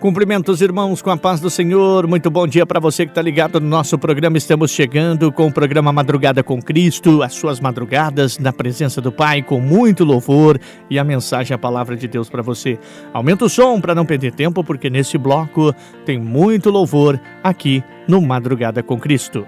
Cumprimentos, irmãos, com a paz do Senhor. Muito bom dia para você que está ligado no nosso programa. Estamos chegando com o programa Madrugada com Cristo, as suas madrugadas na presença do Pai, com muito louvor e a mensagem, a palavra de Deus para você. Aumenta o som para não perder tempo, porque nesse bloco tem muito louvor aqui no Madrugada com Cristo.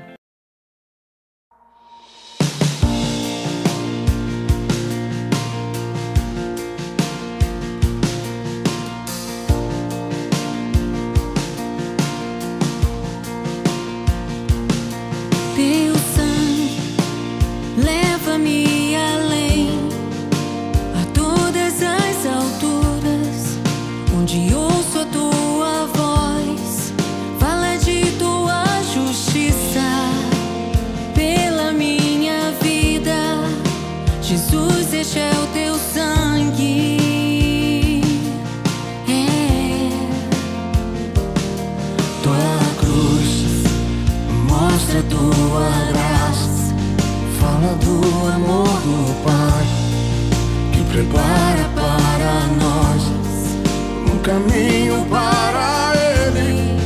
caminho para ele,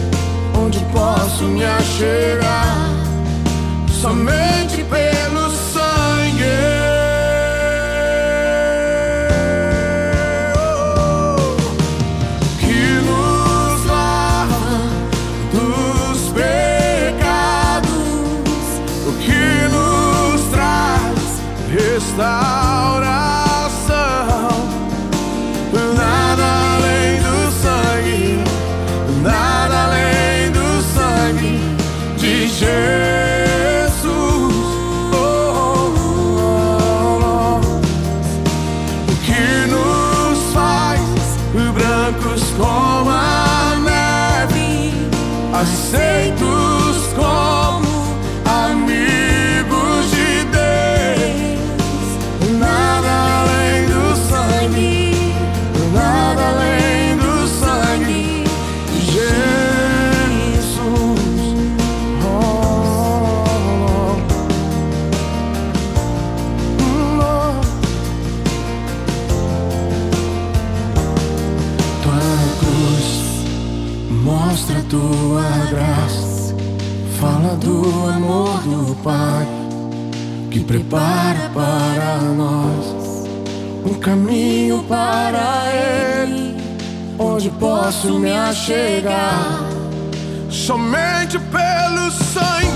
onde posso me achegar. para para nós um caminho para Ele, onde posso me achegar somente pelo sangue.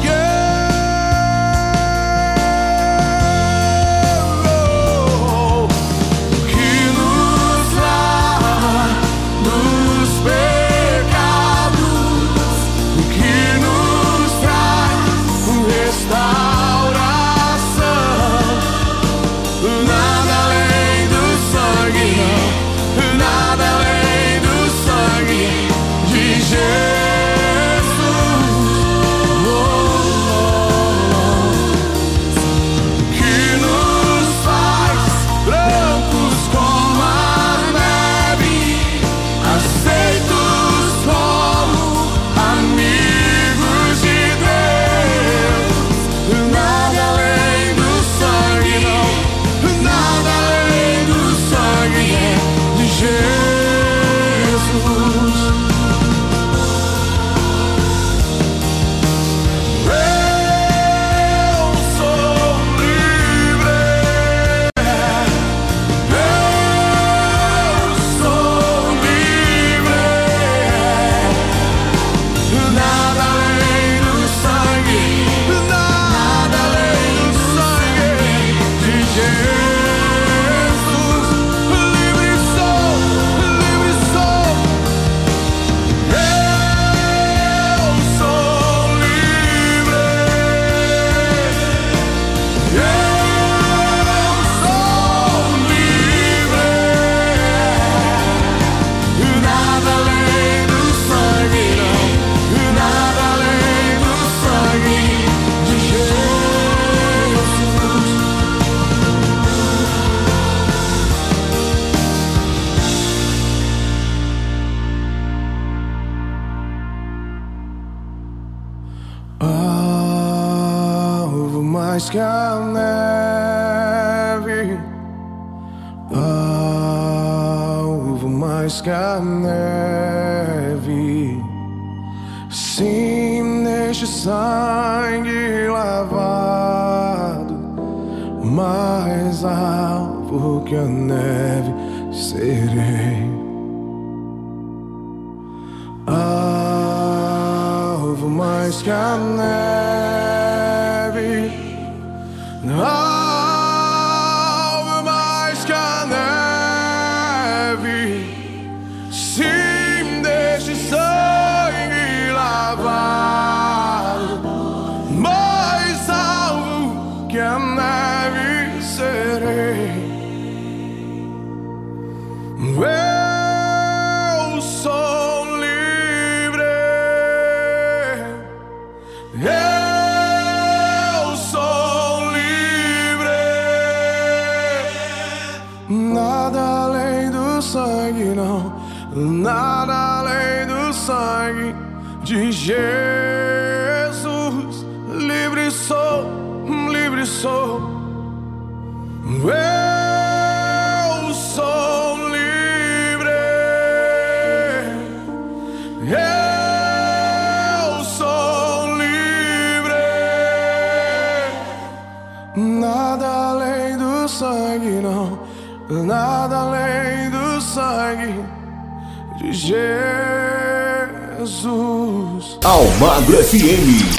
FM.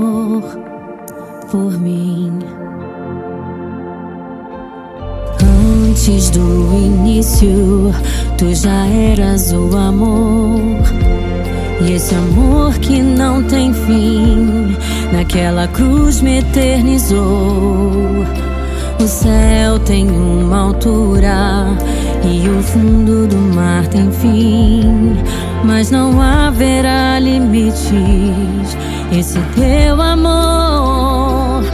amor por mim. Antes do início, tu já eras o amor. E esse amor que não tem fim, naquela cruz me eternizou. O céu tem uma altura e o fundo do mar tem fim mas não haverá limites. Esse teu amor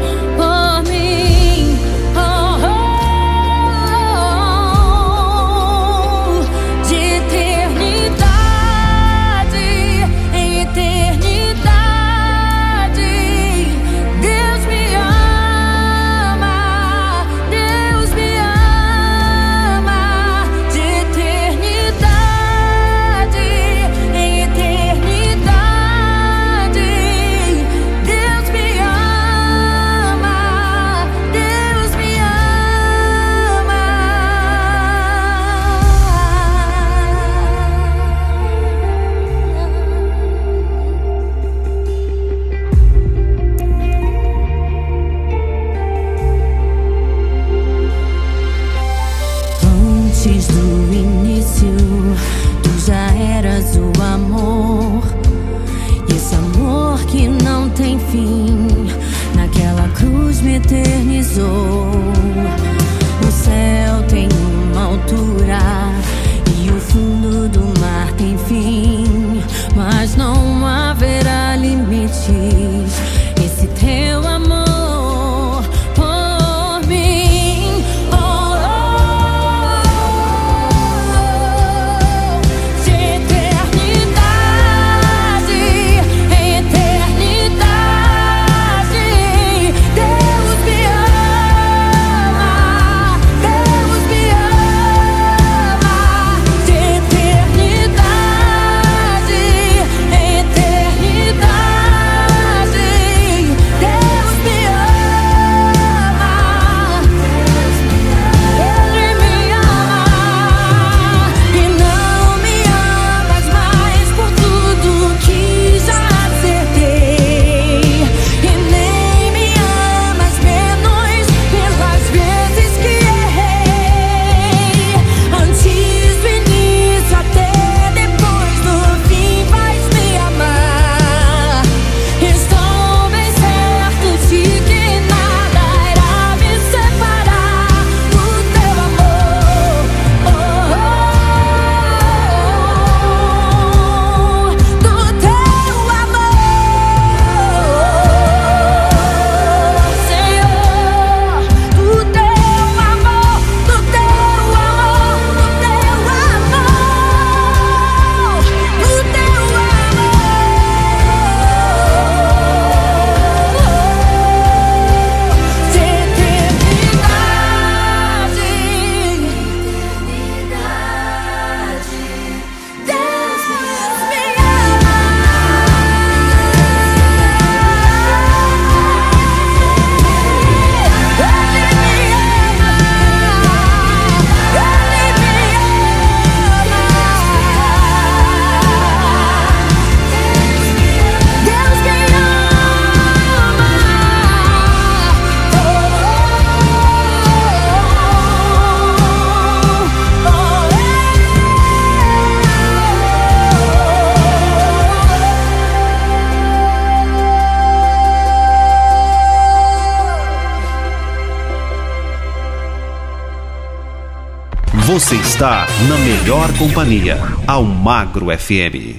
Você está na melhor companhia, ao Magro FM.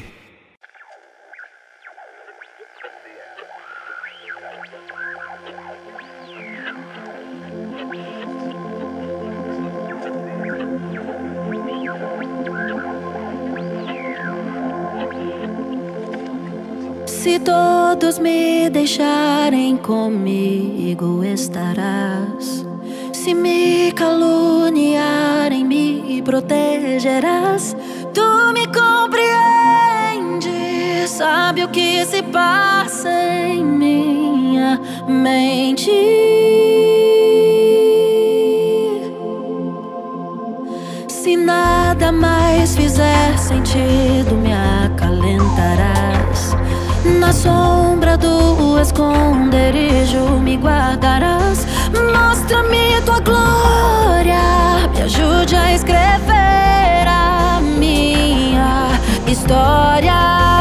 Se todos me deixarem comigo estarás. Se me caluniarem, me protegerás. Tu me compreendes, sabe o que se passa em minha mente. Se nada mais fizer sentido, me acalentarás. Na sombra do esconderijo me guardarás. Mostra-me tua glória, me ajude a escrever a minha história.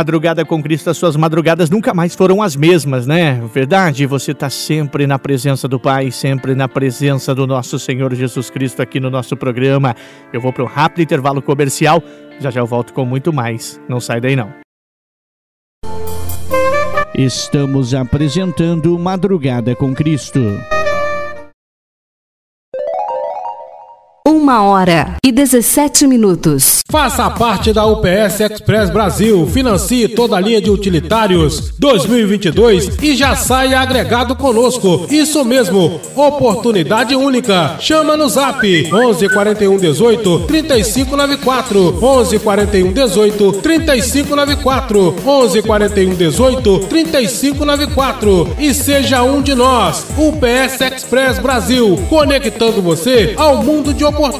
Madrugada com Cristo, as suas madrugadas nunca mais foram as mesmas, né? Verdade? Você está sempre na presença do Pai, sempre na presença do nosso Senhor Jesus Cristo aqui no nosso programa. Eu vou para um rápido intervalo comercial, já já eu volto com muito mais. Não sai daí não. Estamos apresentando Madrugada com Cristo. Uma hora e 17 minutos. Faça parte da UPS Express Brasil. Financie toda a linha de utilitários 2022 e já saia agregado conosco. Isso mesmo, oportunidade única. Chama no zap 11 41 18 35 94. 11 41 18 35 94. 11 41 18 35 94. E seja um de nós. UPS Express Brasil. Conectando você ao mundo de oportunidades.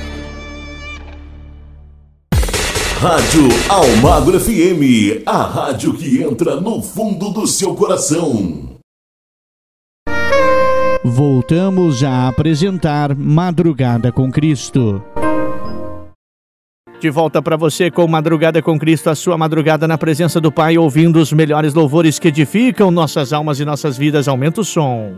Rádio Almagro FM, a rádio que entra no fundo do seu coração. Voltamos a apresentar Madrugada com Cristo. De volta para você com Madrugada com Cristo, a sua madrugada na presença do Pai, ouvindo os melhores louvores que edificam nossas almas e nossas vidas. Aumenta o som.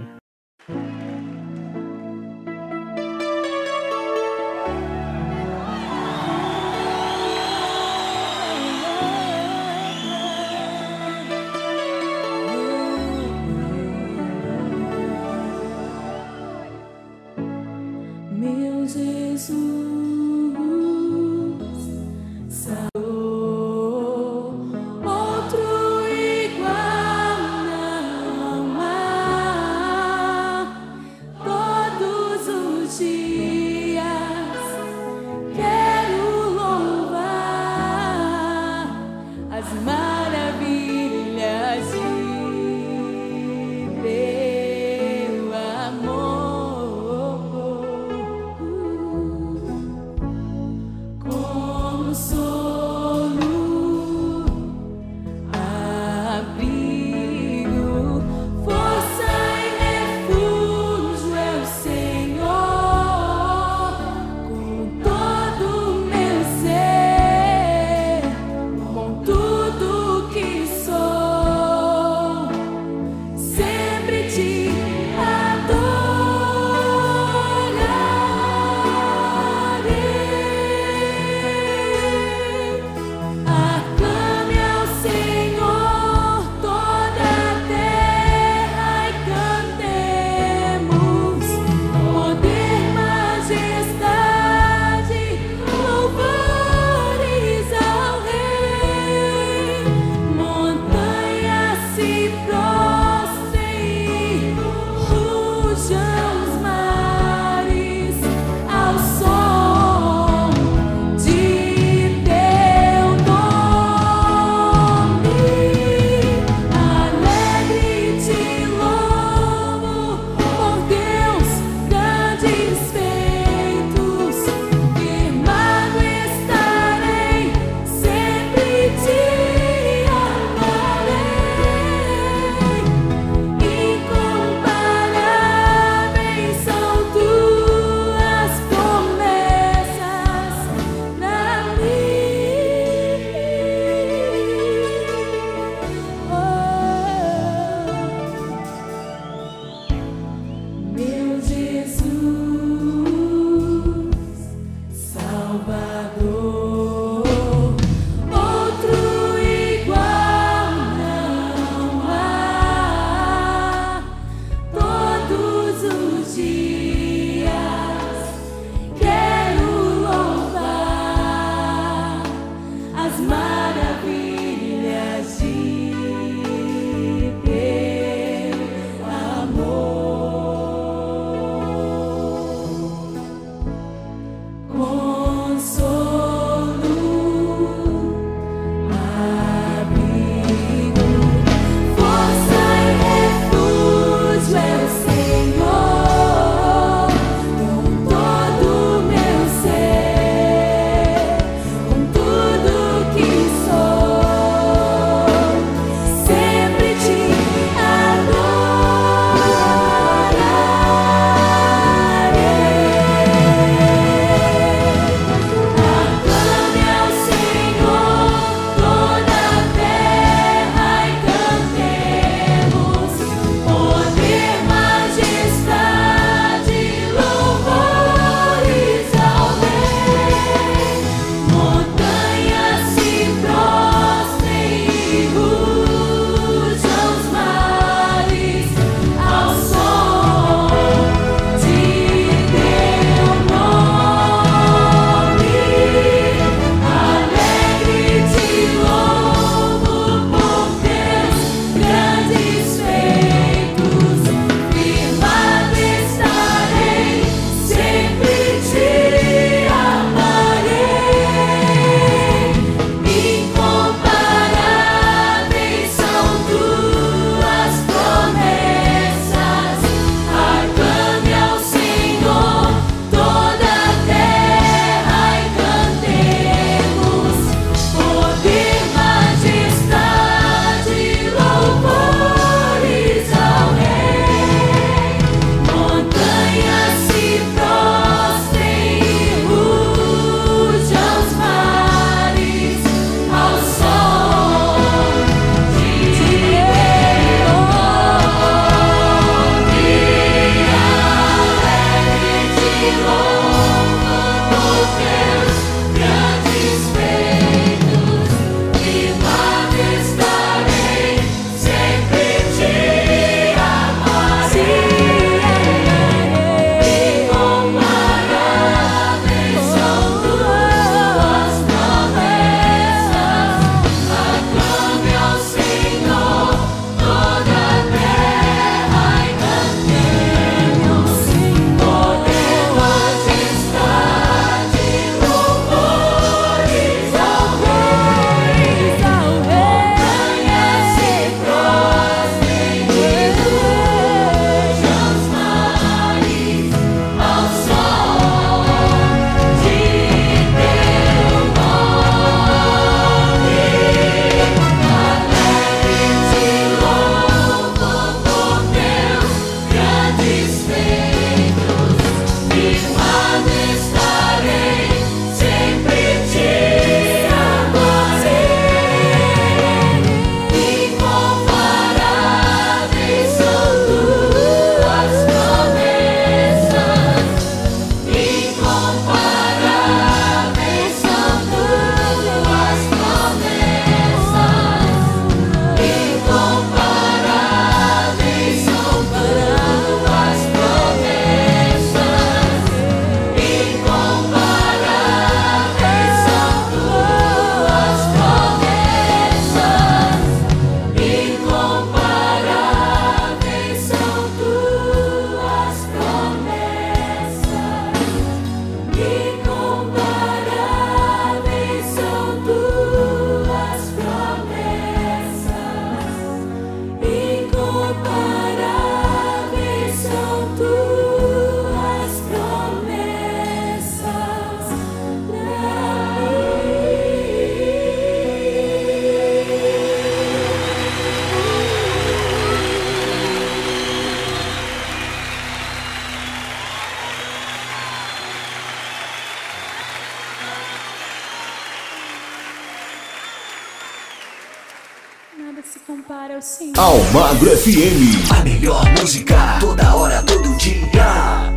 Nada se compara ao Senhor. Almagro FM. A melhor música, toda hora, todo dia.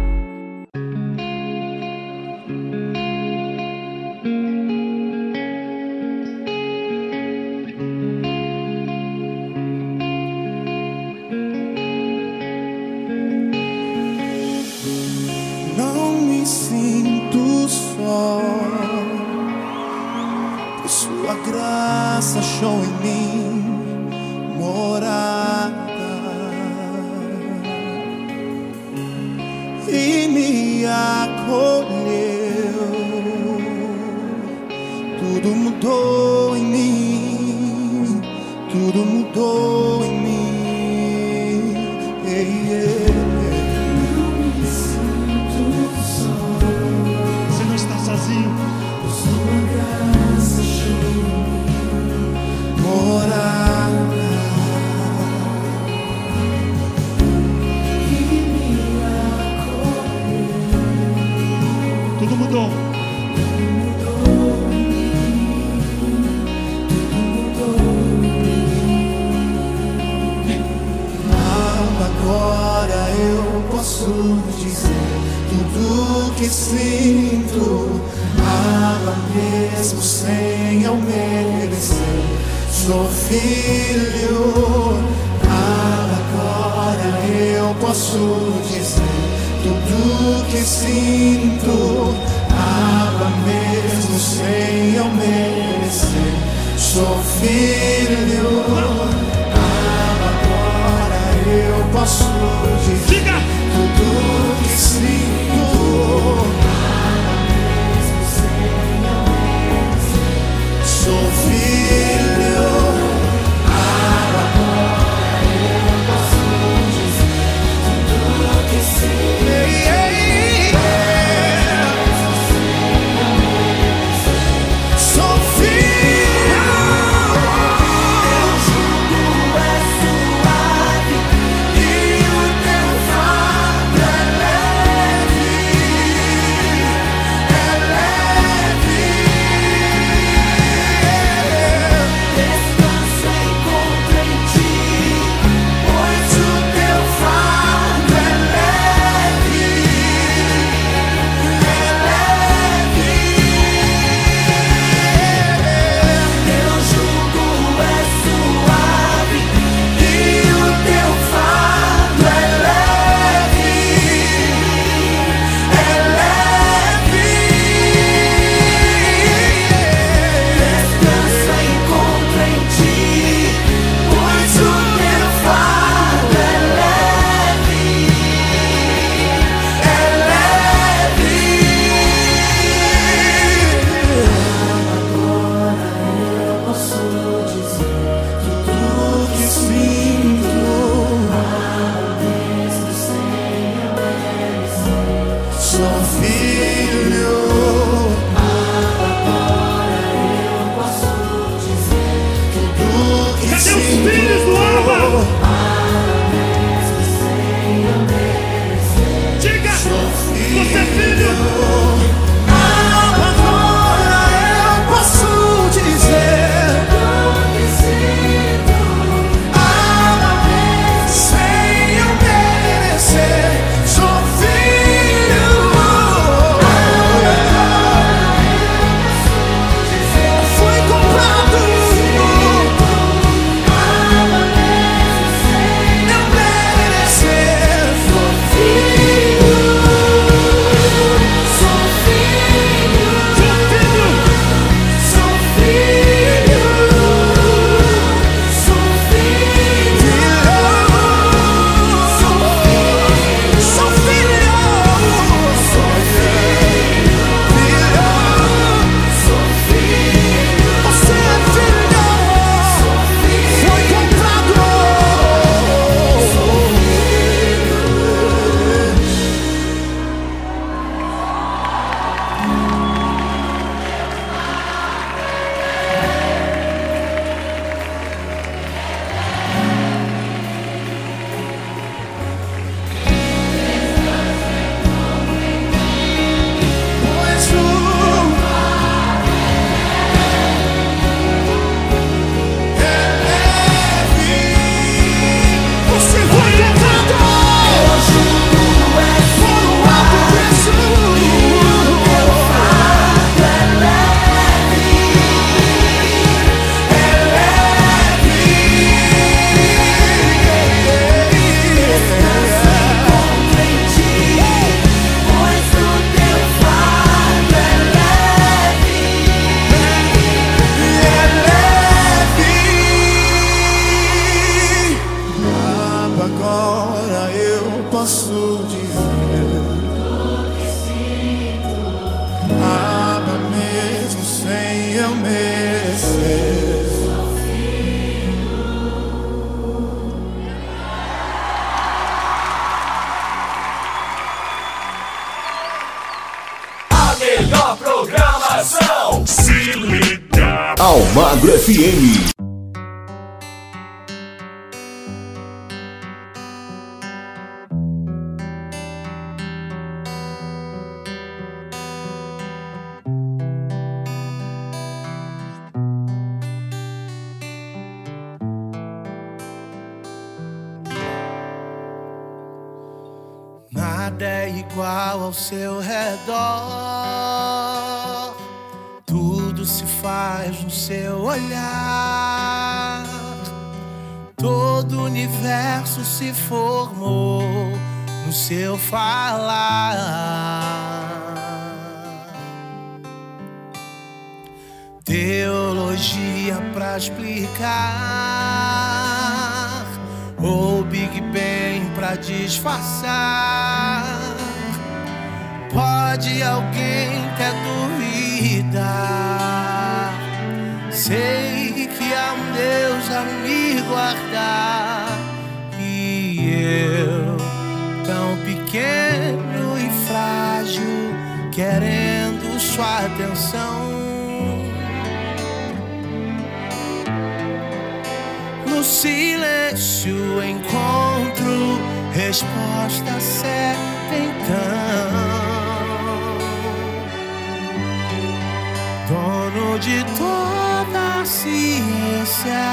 De toda a ciência,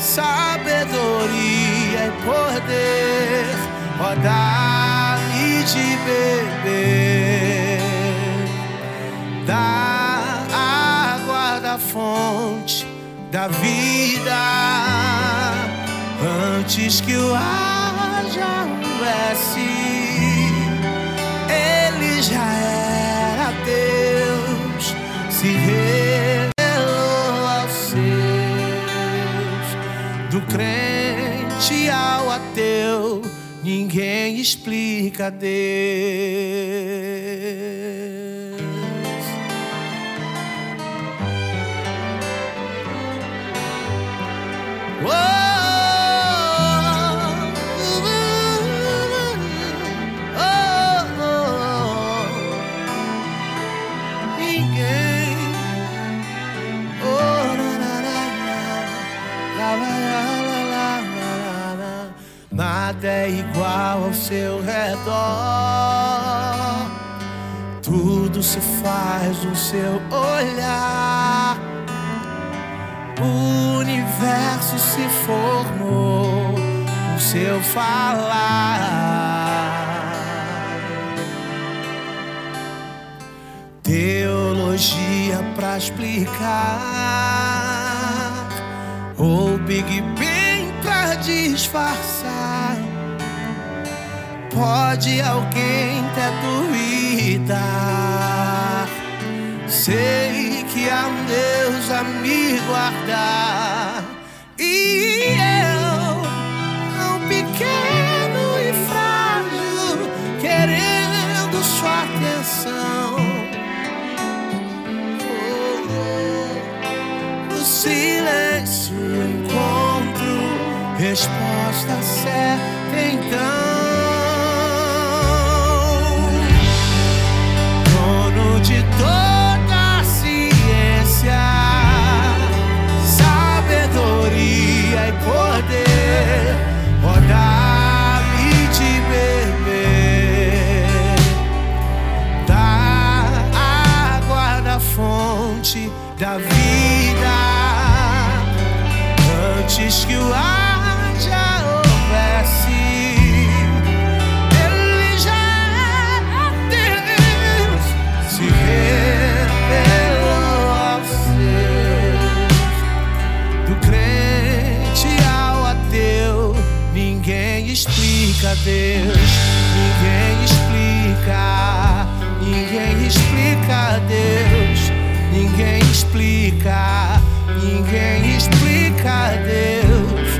sabedoria e poder, ó dá-me de beber. Da água da fonte da vida. Antes que o ar já houvesse crente ao ateu ninguém explica Deus ao seu redor. Tudo se faz no seu olhar. O universo se formou no seu falar. Teologia pra explicar, ou Big Bang pra disfarçar. Pode alguém ter dúvida? Sei que há um Deus a me guardar. E eu, tão pequeno e frágil, querendo sua atenção. Oh, oh. Silêncio encontro resposta certa então. Da vida antes que o ar já houvesse. Ele já era Deus, se revelou aos seus. Do crente ao ateu, ninguém explica Deus, ninguém explica, ninguém explica Deus, ninguém explica, ninguém explica Deus.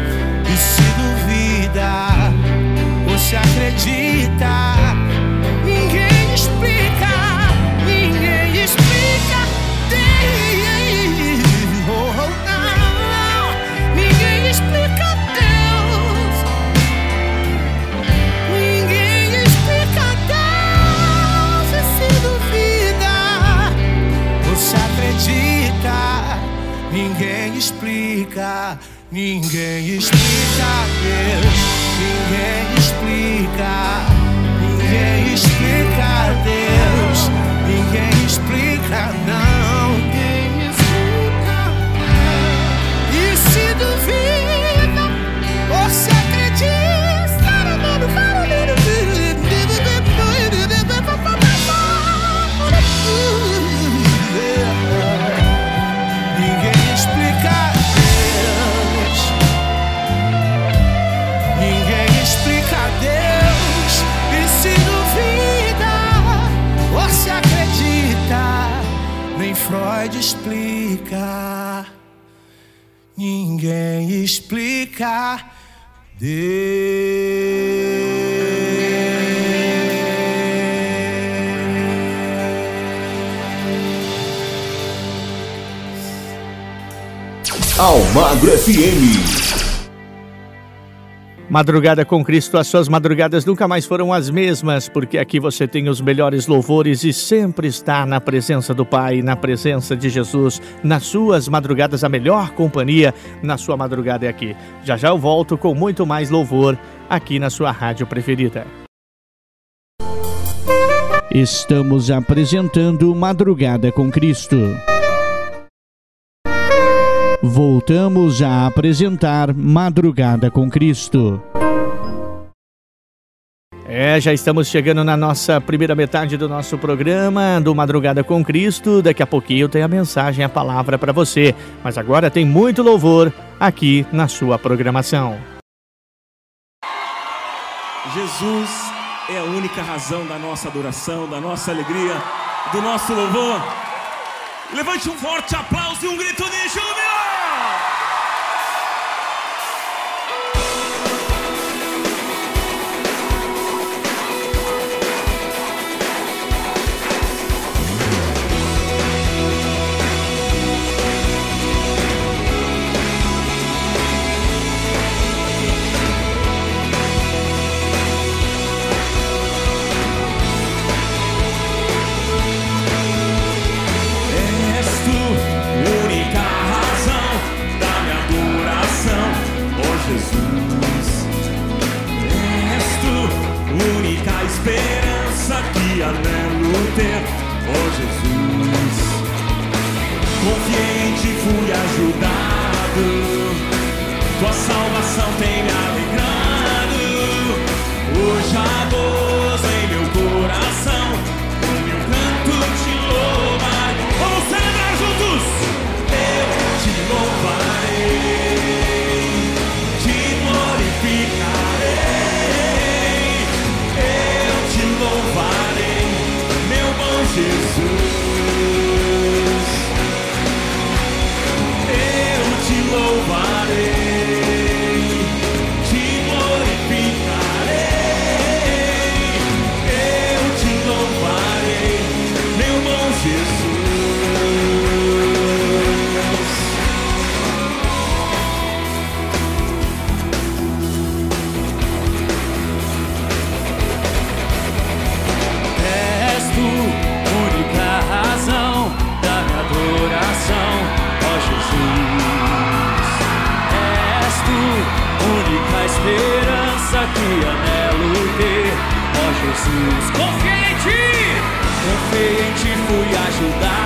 E se duvida, se acredita, ninguém explica Deus, ninguém explica, Almagro FM. Madrugada com Cristo, as suas madrugadas nunca mais foram as mesmas, porque aqui você tem os melhores louvores e sempre está na presença do Pai, na presença de Jesus, nas suas madrugadas, a melhor companhia na sua madrugada é aqui. Já já eu volto com muito mais louvor aqui na sua rádio preferida. Estamos apresentando Madrugada com Cristo. Voltamos a apresentar Madrugada com Cristo. É, já estamos chegando na nossa primeira metade do nosso programa do Madrugada com Cristo. Daqui a pouquinho tem a mensagem, a palavra para você. Mas agora tem muito louvor aqui na sua programação. Jesus é a única razão da nossa adoração, da nossa alegria, do nosso louvor. Levante um forte aplauso e um grito de que anelo ter, oh Jesus. Confiante fui ajudado, Jesus. Confiei em ti, confiei em ti, fui ajudado.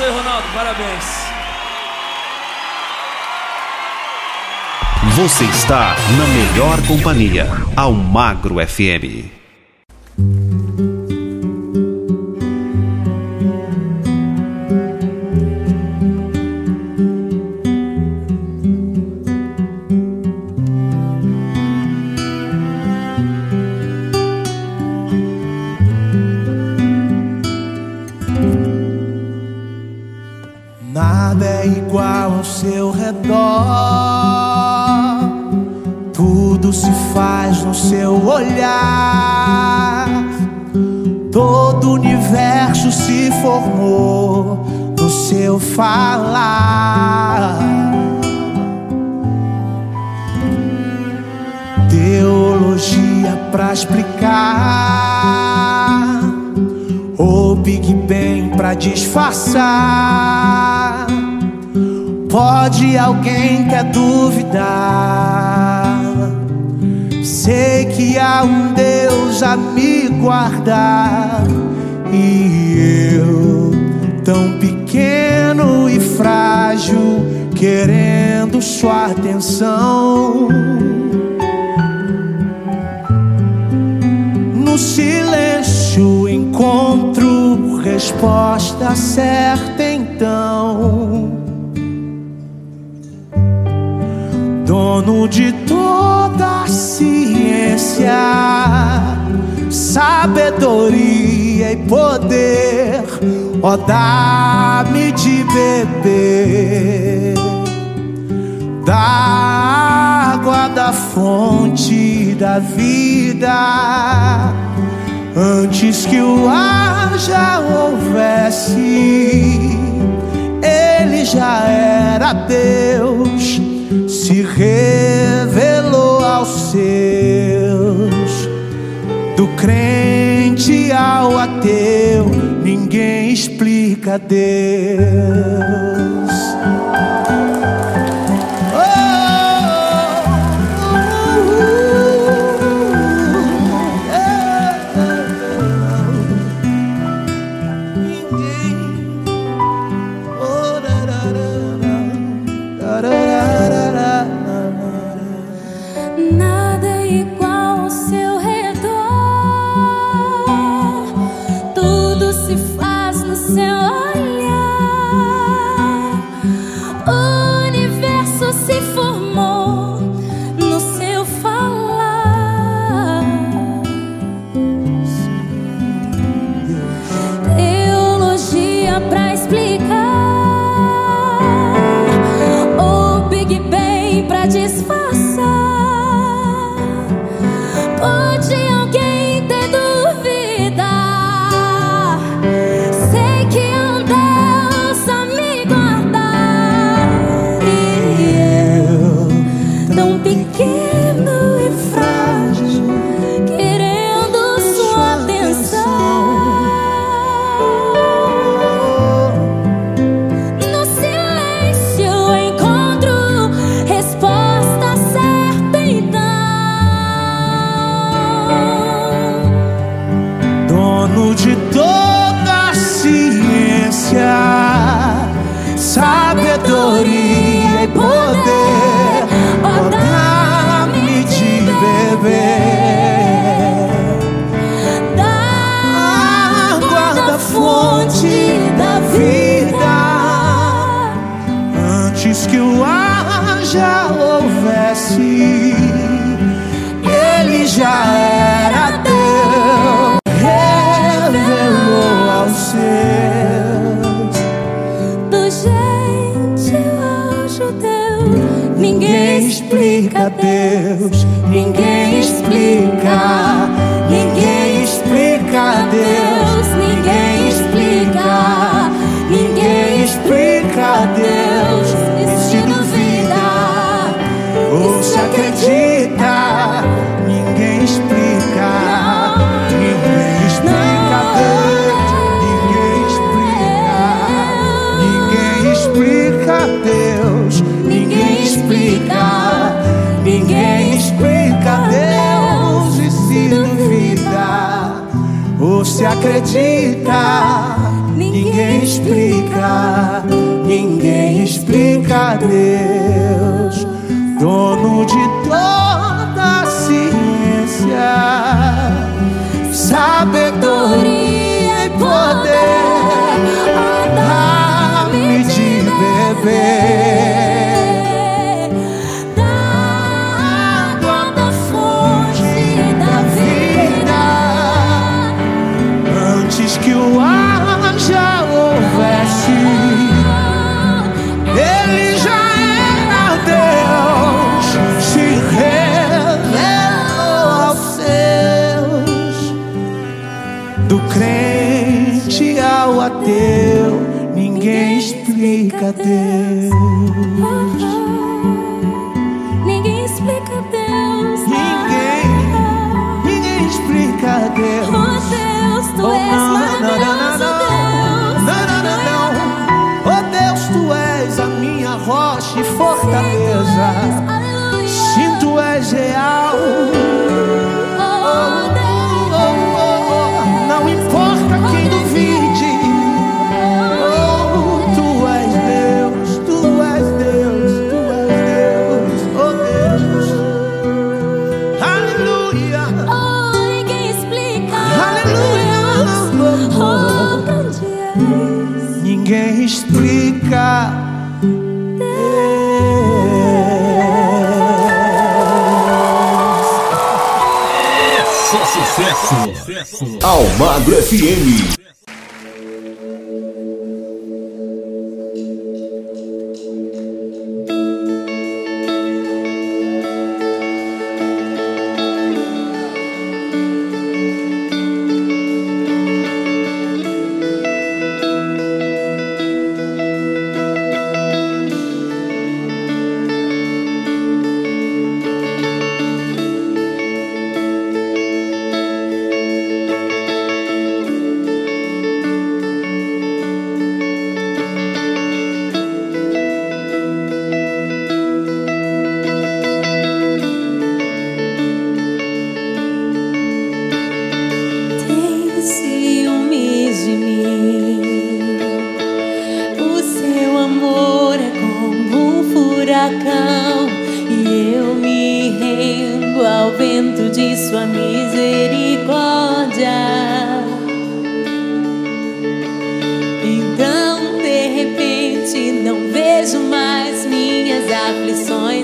você, Ronaldo. Parabéns. Você está na melhor companhia, ao Magro FM. disfarçar. Pode alguém quer duvidar? Sei que há um Deus a me guardar e eu tão pequeno e frágil querendo sua atenção. resposta certa então. Dono de toda a ciência, sabedoria e poder, ó, dá-me de beber da água da fonte da vida Antes que o ar já houvesse, ele já era Deus, se revelou aos seus. Do crente ao ateu, ninguém explica Deus. nasci, ele já era Deus, revelou aos seus. Do gente ao judeu, ninguém explica Deus. se acredita, ninguém explica, ninguém explica Deus, dono de toda a ciência, sabedoria e poder, a dar-me de beber. teu, ninguém explica teu. Almagro FM.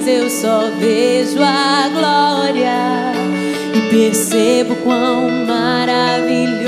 eu só vejo a glória e percebo quão maravilhoso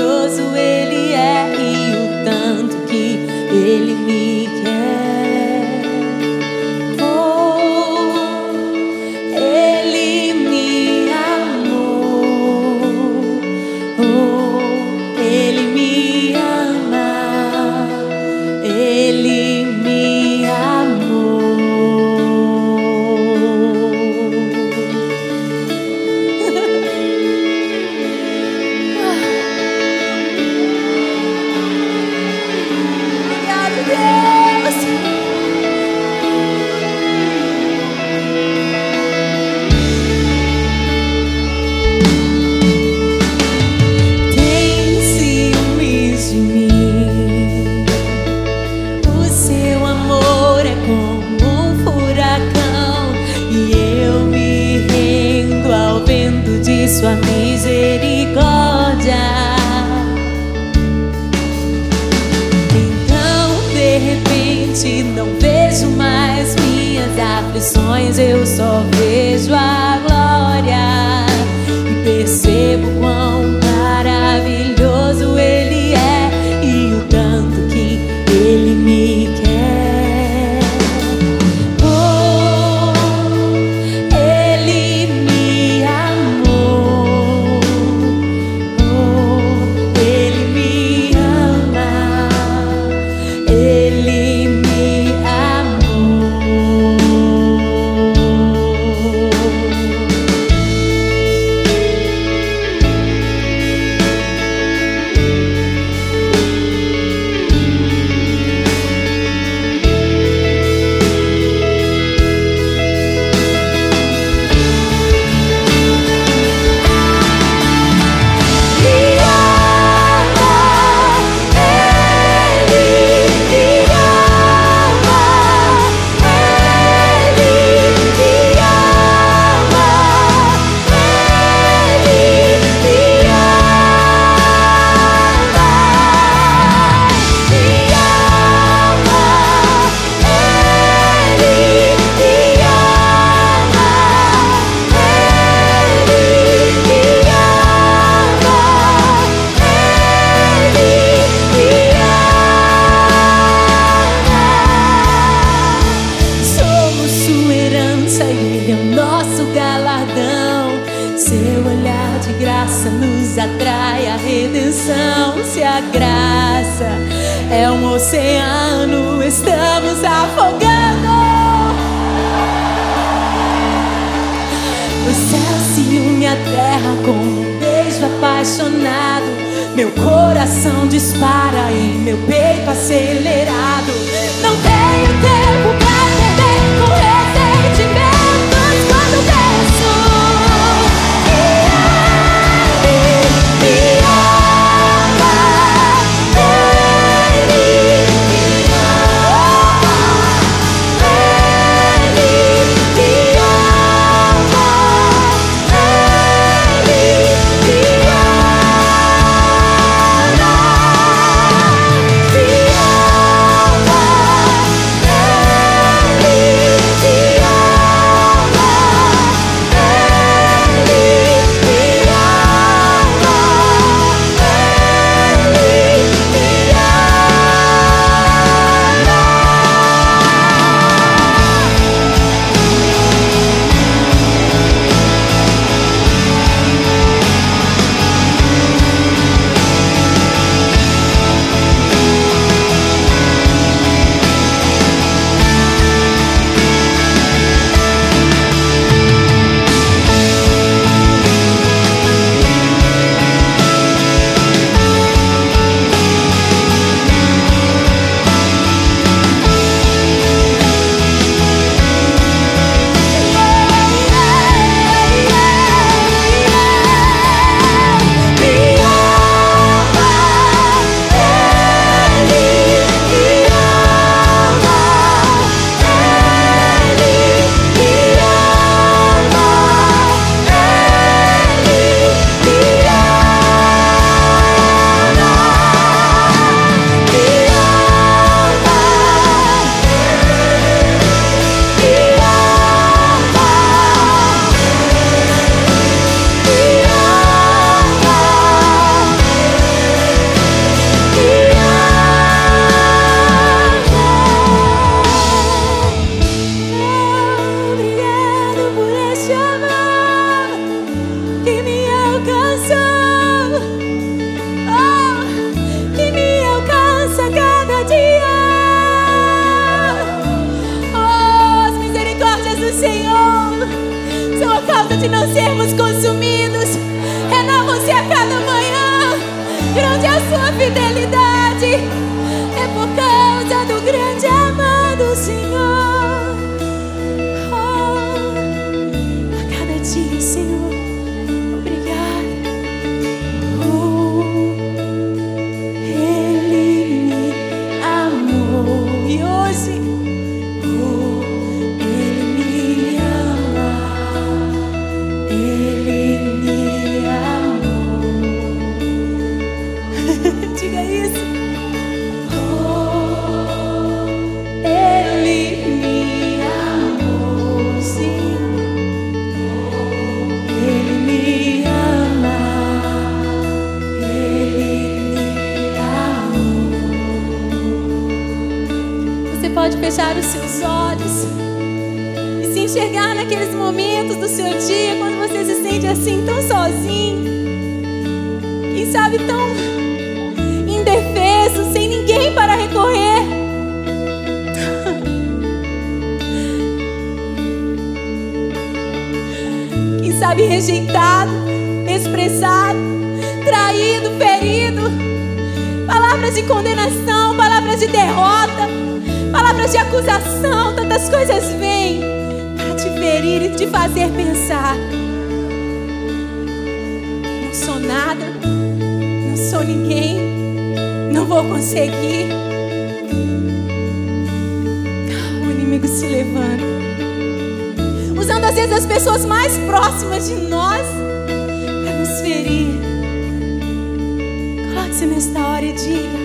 silêncio nesta hora e diga: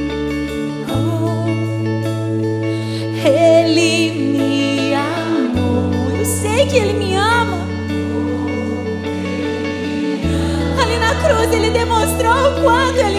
oh, Ele me amou. Eu sei que Ele me ama. Ali na cruz Ele demonstrou o quanto Ele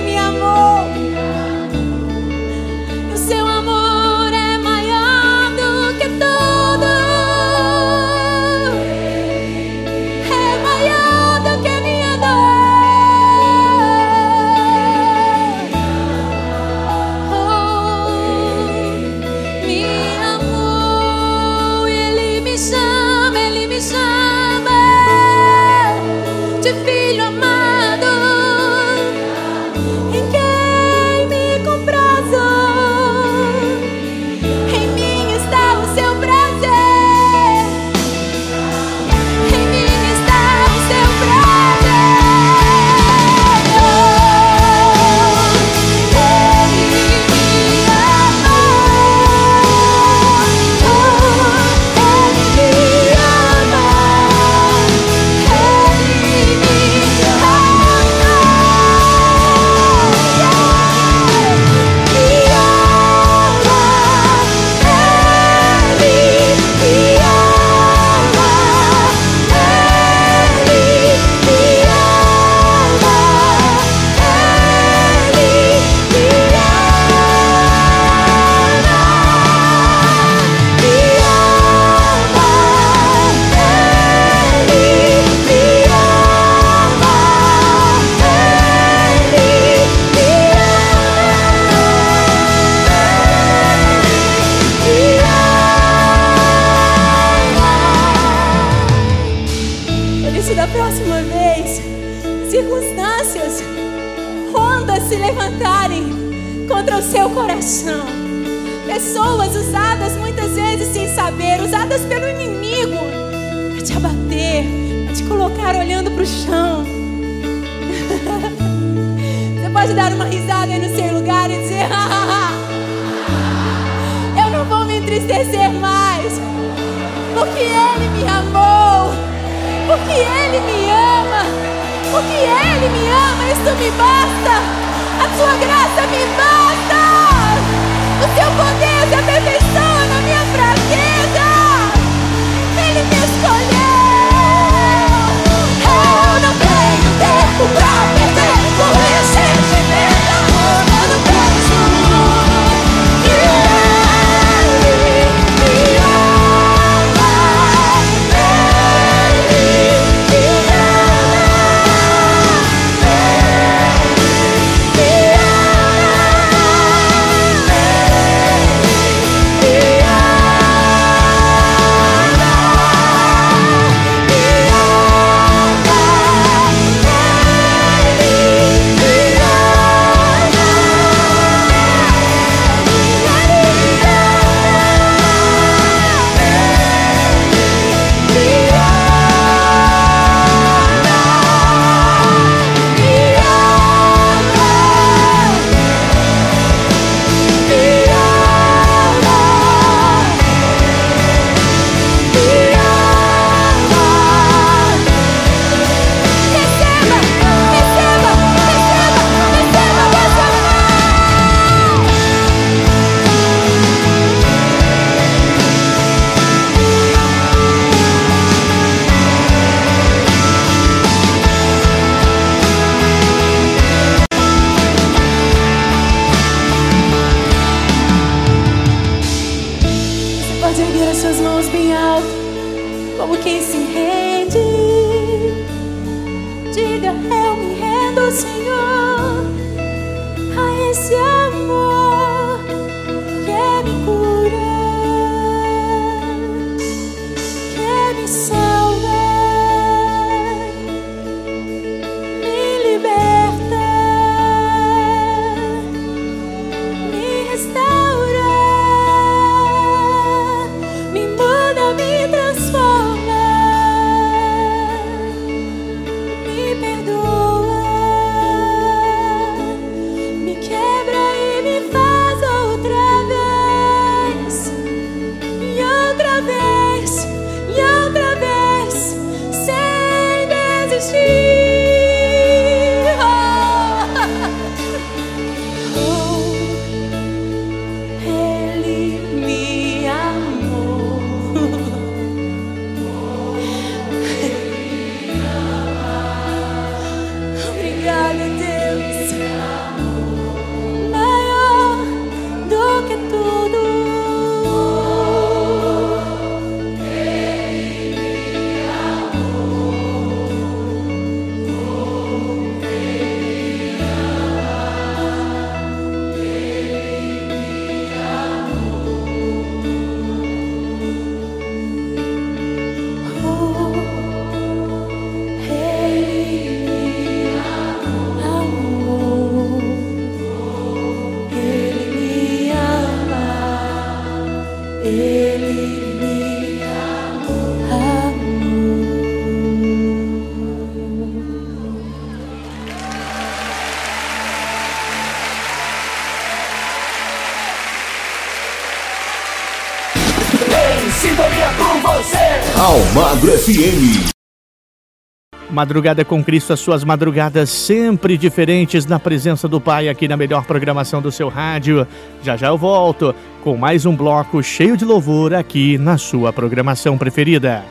Madrugada com Cristo, as suas madrugadas sempre diferentes na presença do Pai aqui na melhor programação do seu rádio. Já já eu volto com mais um bloco cheio de louvor aqui na sua programação preferida.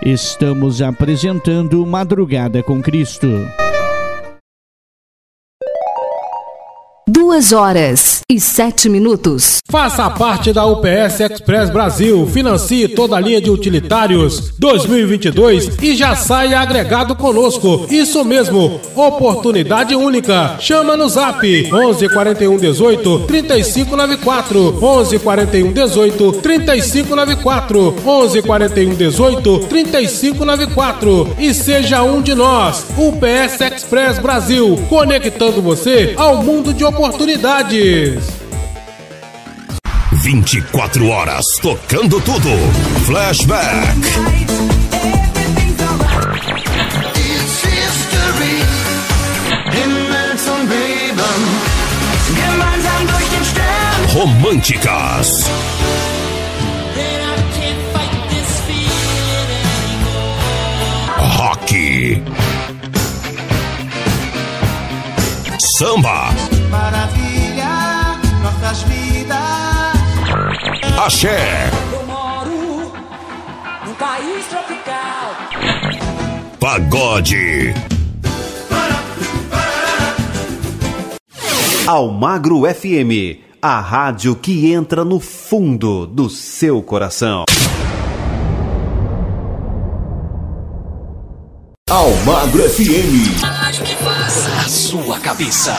Estamos apresentando Madrugada com Cristo. Duas horas e sete minutos. Faça parte da UPS Express Brasil, financie toda a linha de utilitários 2022 e já saia agregado conosco. Isso mesmo, oportunidade única. Chama no Zap 11 41 18 3594 11 41 18 3594 11 41 18 3594 e seja um de nós. UPS Express Brasil, conectando você ao mundo de oportunidades. 24 horas tocando tudo. Flashback. Românticas. Rock. Samba. Maravilha, nossas vidas. Axé. Eu moro num país tropical. Pagode. Almagro FM, a rádio que entra no fundo do seu coração. Almagro FM. A sua cabeça.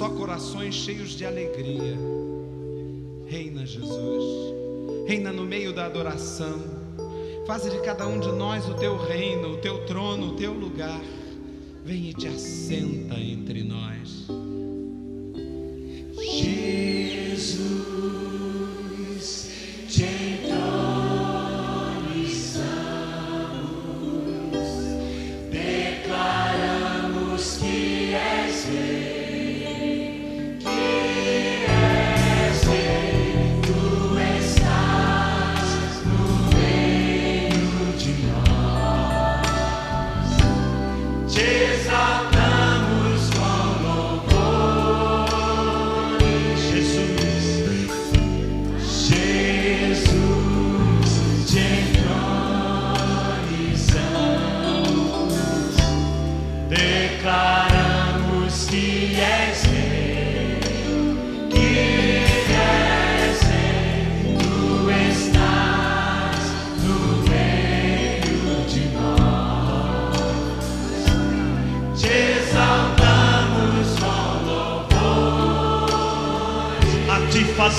só corações cheios de alegria. Reina Jesus, reina no meio da adoração. Faze de cada um de nós o teu reino, o teu trono, o teu lugar. Vem e te assenta entre nós. Jesus, te entorizamos, declaramos que és rei.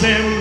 him.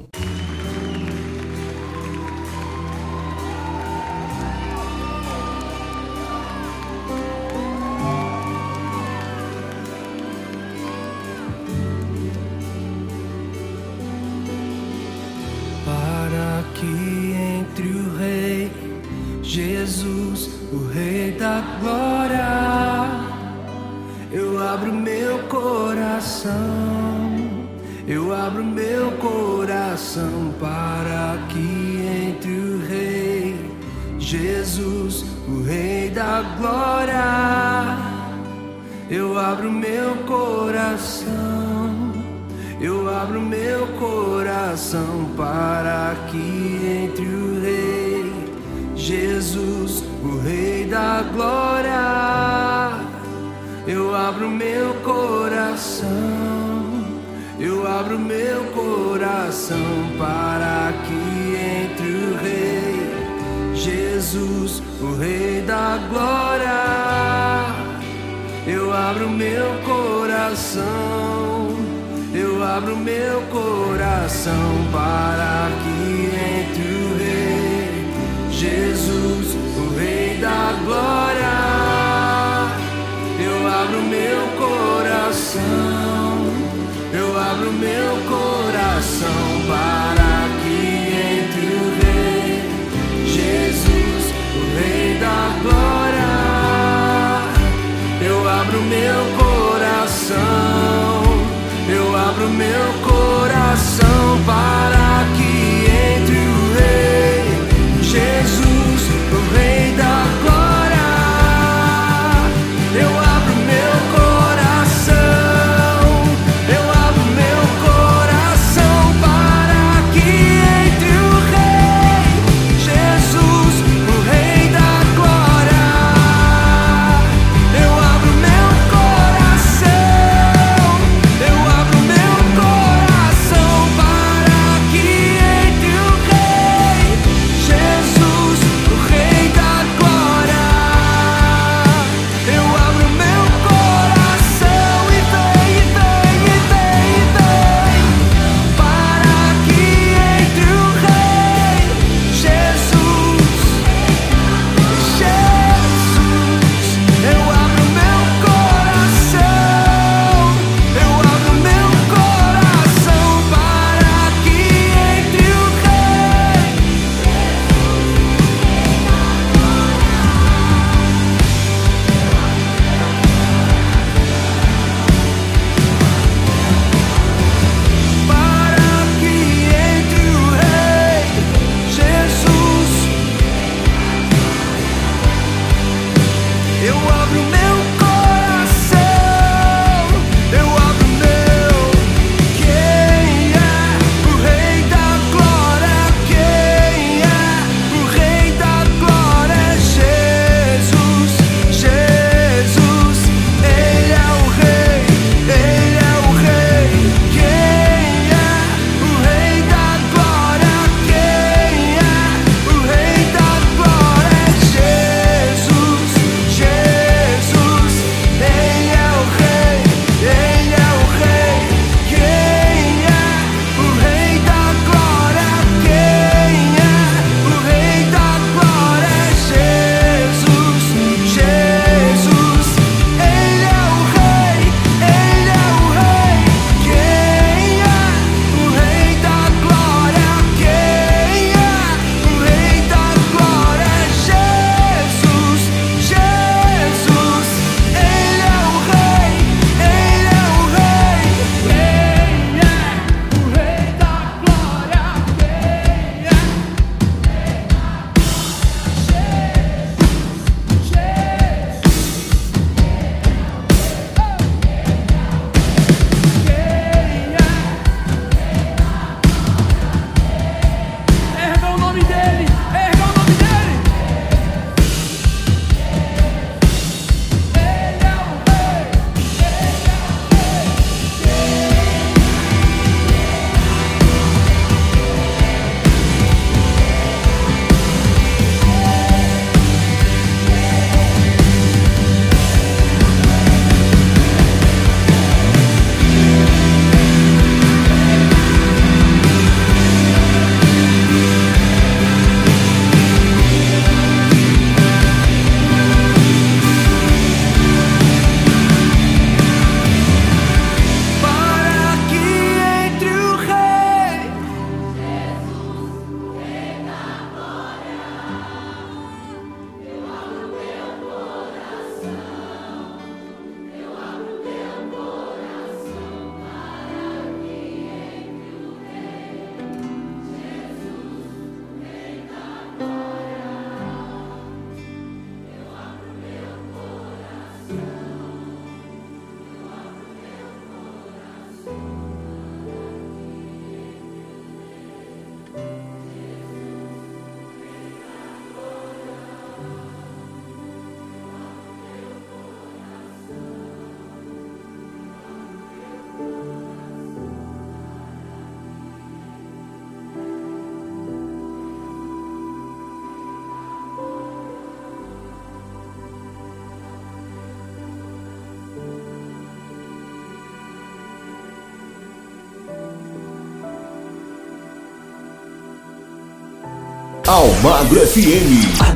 FM.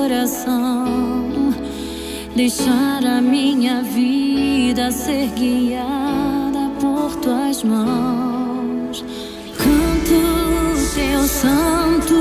coração, deixar a minha vida ser guiada por tuas mãos. Canto teu santo.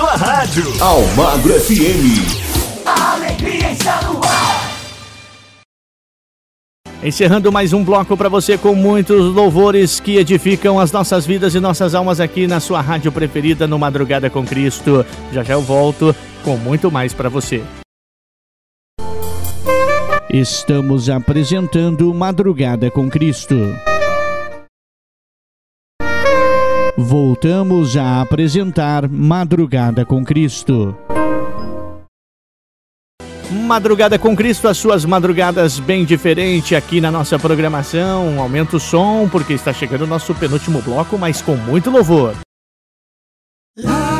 sua rádio. Almagro FM. Alegria está no ar. Encerrando mais um bloco para você com muitos louvores que edificam as nossas vidas e nossas almas aqui na sua rádio preferida no Madrugada com Cristo. Já já eu volto com muito mais para você. Estamos apresentando Madrugada com Cristo. voltamos a apresentar Madrugada com Cristo. Madrugada com Cristo, as suas madrugadas bem diferente aqui na nossa programação. Aumenta o som porque está chegando o nosso penúltimo bloco, mas com muito louvor. Lá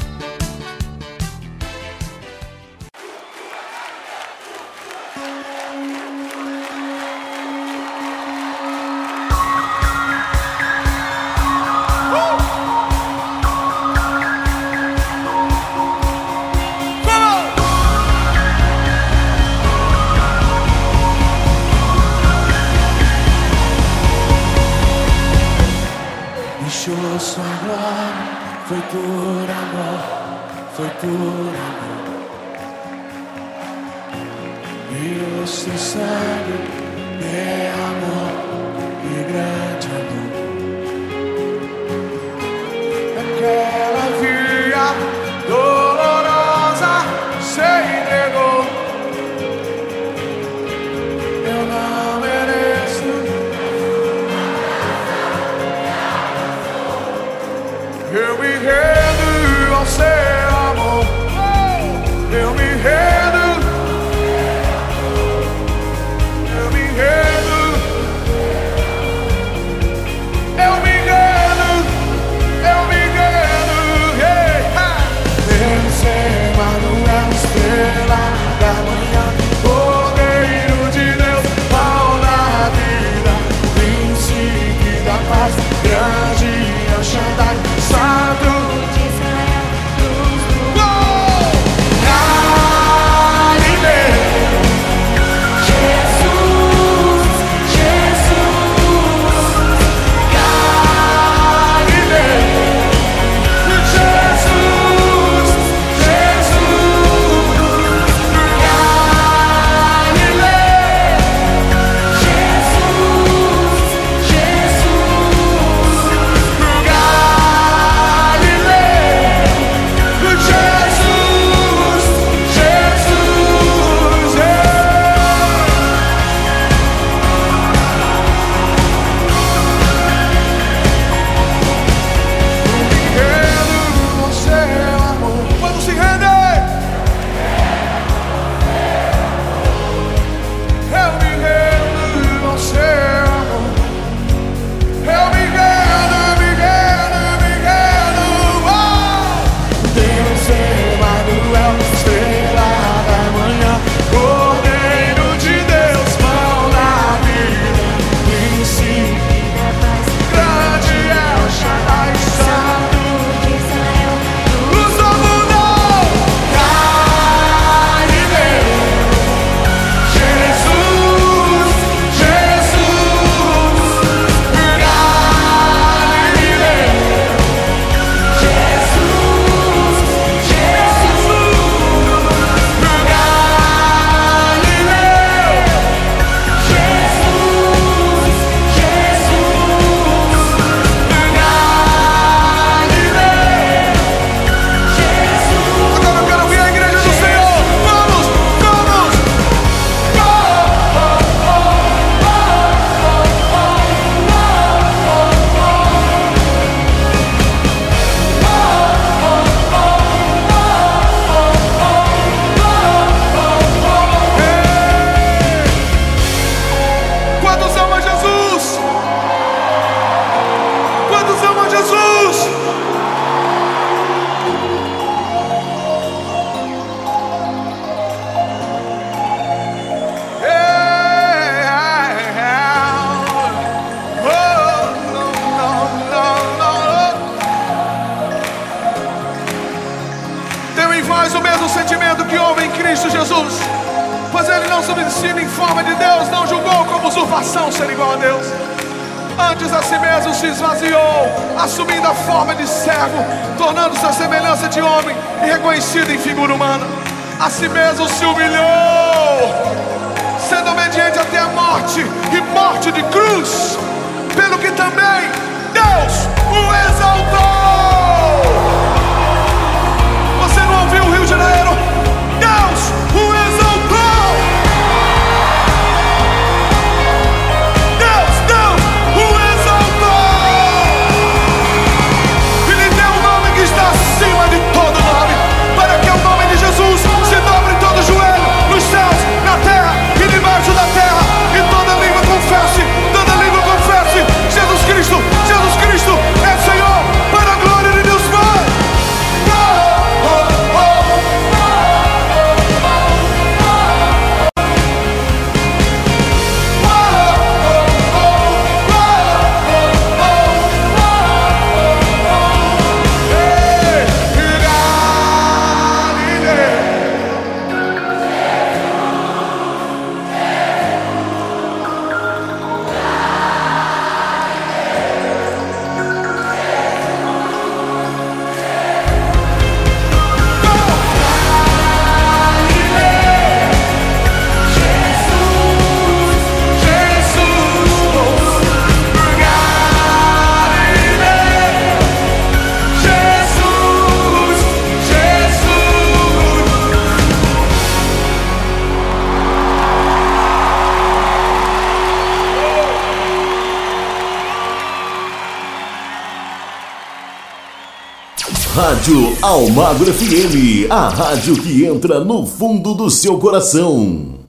Rádio Almagro FM, a rádio que entra no fundo do seu coração.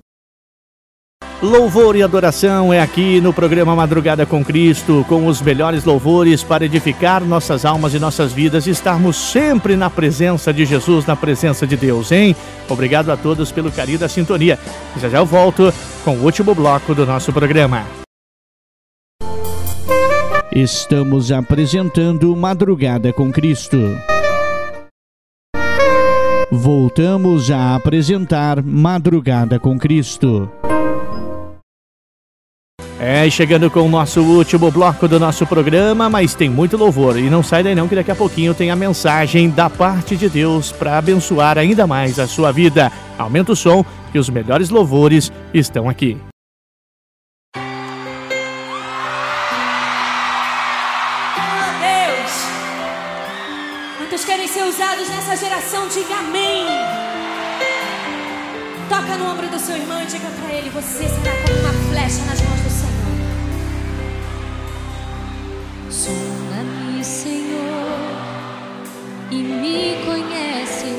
Louvor e adoração é aqui no programa Madrugada com Cristo, com os melhores louvores para edificar nossas almas e nossas vidas e estarmos sempre na presença de Jesus, na presença de Deus, hein? Obrigado a todos pelo carinho da sintonia. Já já eu volto com o último bloco do nosso programa. Estamos apresentando Madrugada com Cristo. Voltamos a apresentar Madrugada com Cristo. É, chegando com o nosso último bloco do nosso programa, mas tem muito louvor. E não sai daí não, que daqui a pouquinho tem a mensagem da parte de Deus para abençoar ainda mais a sua vida. Aumenta o som, que os melhores louvores estão aqui. Usados nessa geração? Diga amém! Toca no ombro do seu irmão e diga pra ele: Você será como uma flecha nas mãos do Senhor. Sonda-me, Senhor, e me conhece.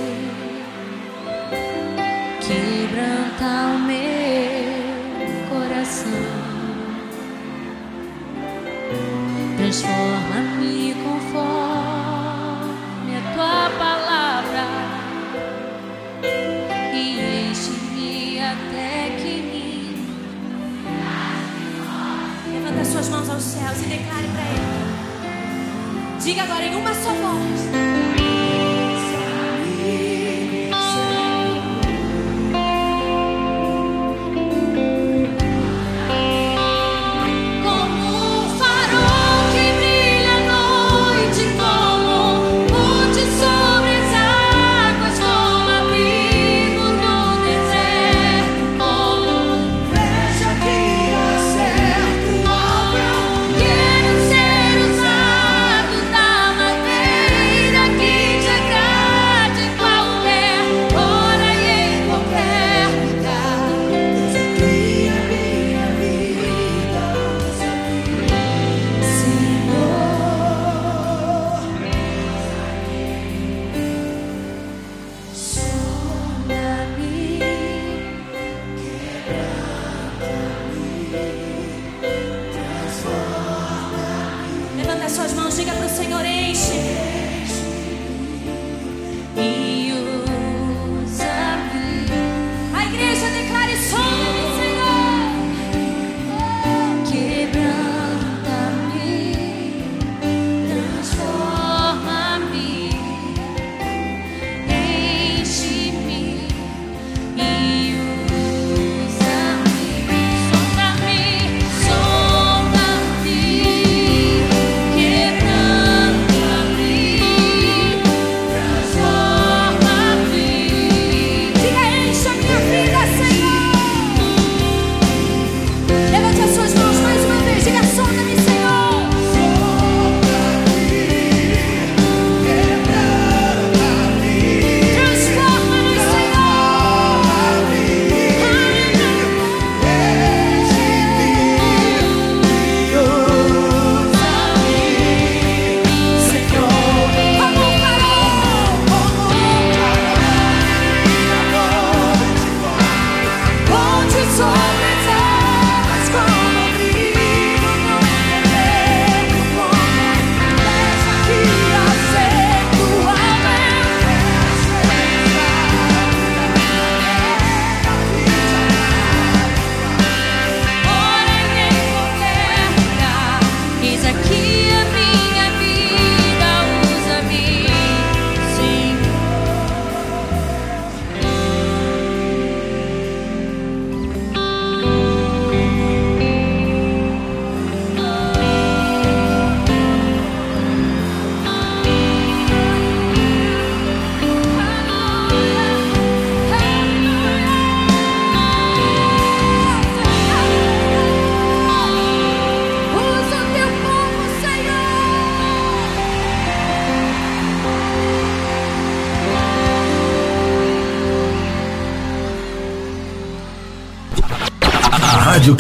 Quebranta o meu coração. Transforma-me palavra. E enche-me até que me Levanta suas mãos aos céus e declare pra ele. Diga agora em uma só voz.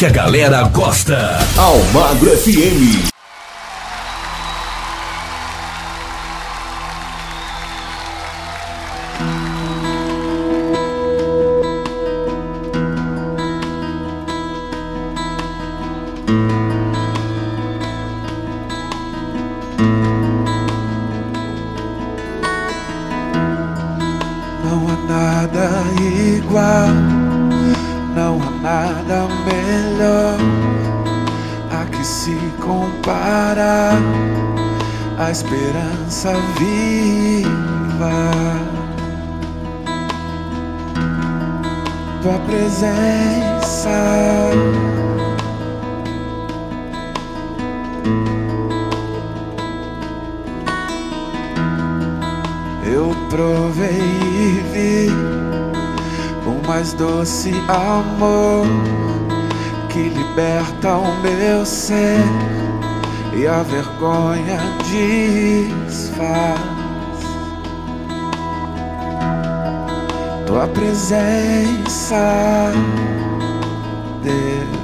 Que a galera gosta. Almagro FM. Esperança viva. Tua presença. Eu provei e vi o mais doce amor que liberta o meu ser e a vergonha desfaz. Tua presença, Deus.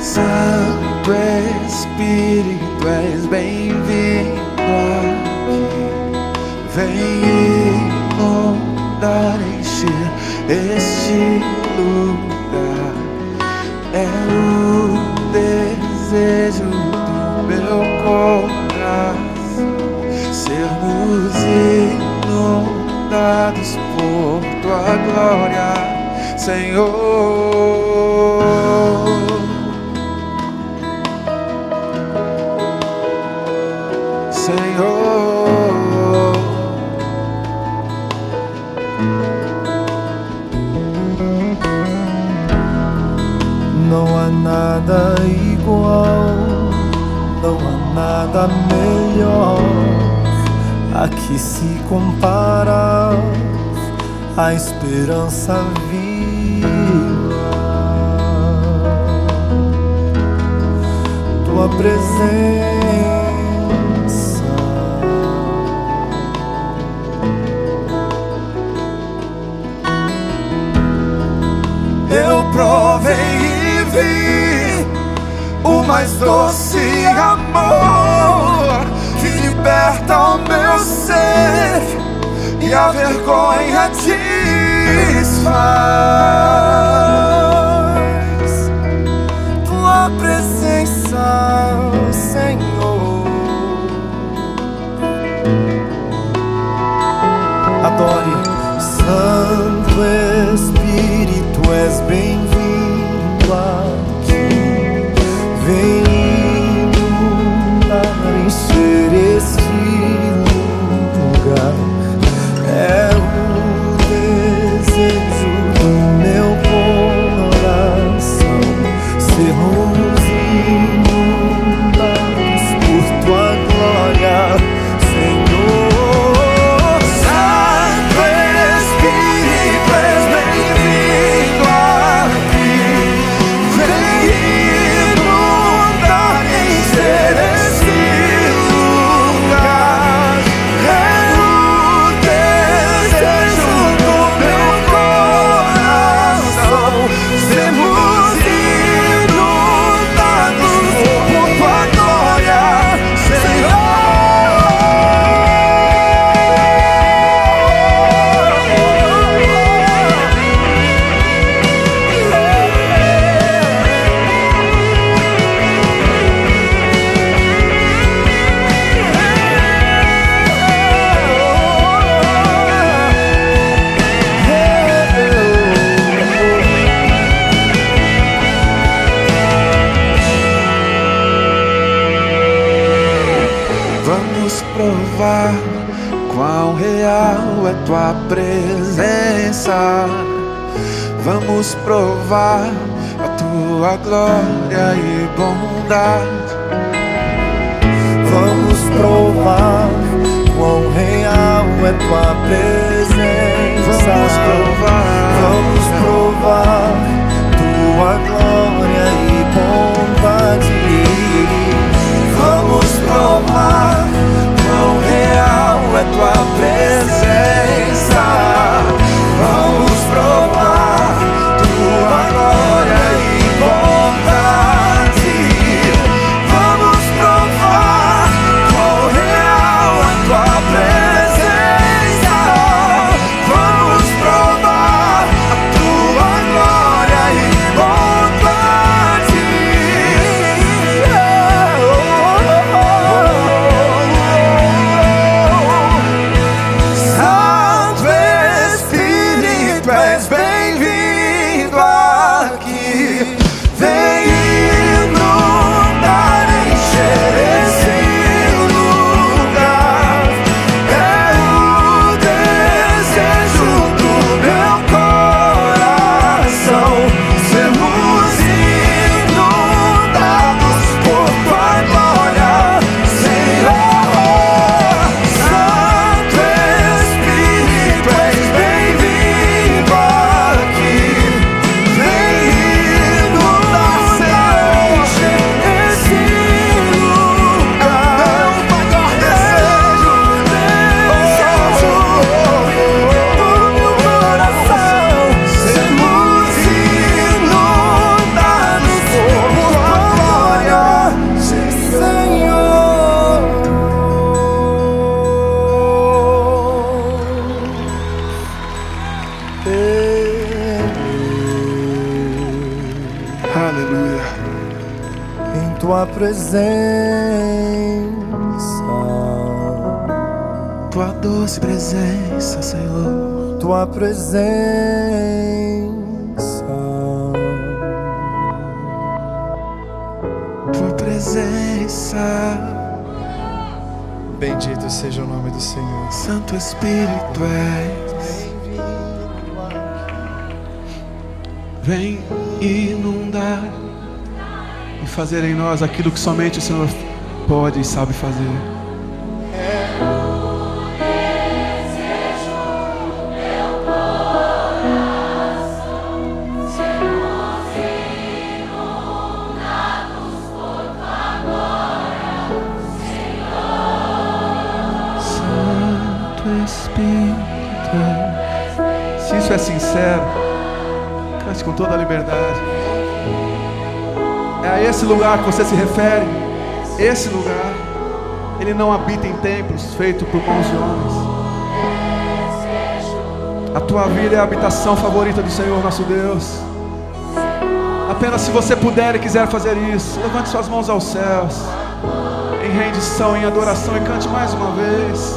Santo Espírito, és bem-vindo aqui. Vem inundar, encher este lugar. Glória, Senhor. Senhor. Não há nada igual, não há nada melhor a que se compara a esperança viva. Tua presença. Eu provei e vi o mais doce amor que liberta o meu ser e a vergonha desfaz. Tua presença, Senhor. Adore, Santo Espírito, és bem-vindo presença. Vamos provar a tua glória e bondade. Vamos provar quão real é tua presença. Vamos provar, vamos provar tua glória e bondade. Vamos provar quão real é tua presença. Vamos provar fazer em nós aquilo que somente o Senhor pode e sabe fazer. Santo Espírito. Se isso é sincero, cante com toda a liberdade. É a esse lugar que você se refere. Esse lugar. Ele não habita em templos feitos por mãos de homens. A tua vida é a habitação favorita do Senhor nosso Deus. Apenas se você puder e quiser fazer isso, levante suas mãos aos céus. Em rendição, em adoração e cante mais uma vez.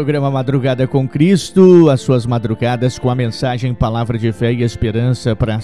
Programa Madrugada com Cristo, as suas madrugadas com a mensagem Palavra de Fé e Esperança para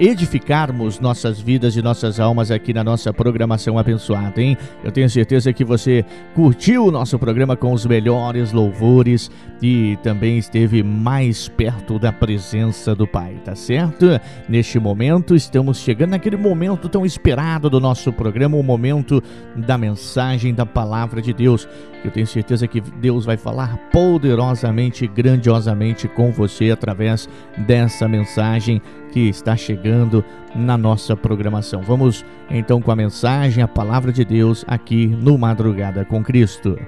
edificarmos nossas vidas e nossas almas aqui na nossa programação abençoada, hein? Eu tenho certeza que você curtiu o nosso programa com os melhores louvores e também esteve mais perto da presença do Pai, tá certo? Neste momento, estamos chegando naquele momento tão esperado do nosso programa, o momento da mensagem da Palavra de Deus. Eu tenho certeza que Deus vai falar poderosamente, grandiosamente com você através dessa mensagem que está chegando na nossa programação. Vamos então com a mensagem, a palavra de Deus aqui no Madrugada com Cristo.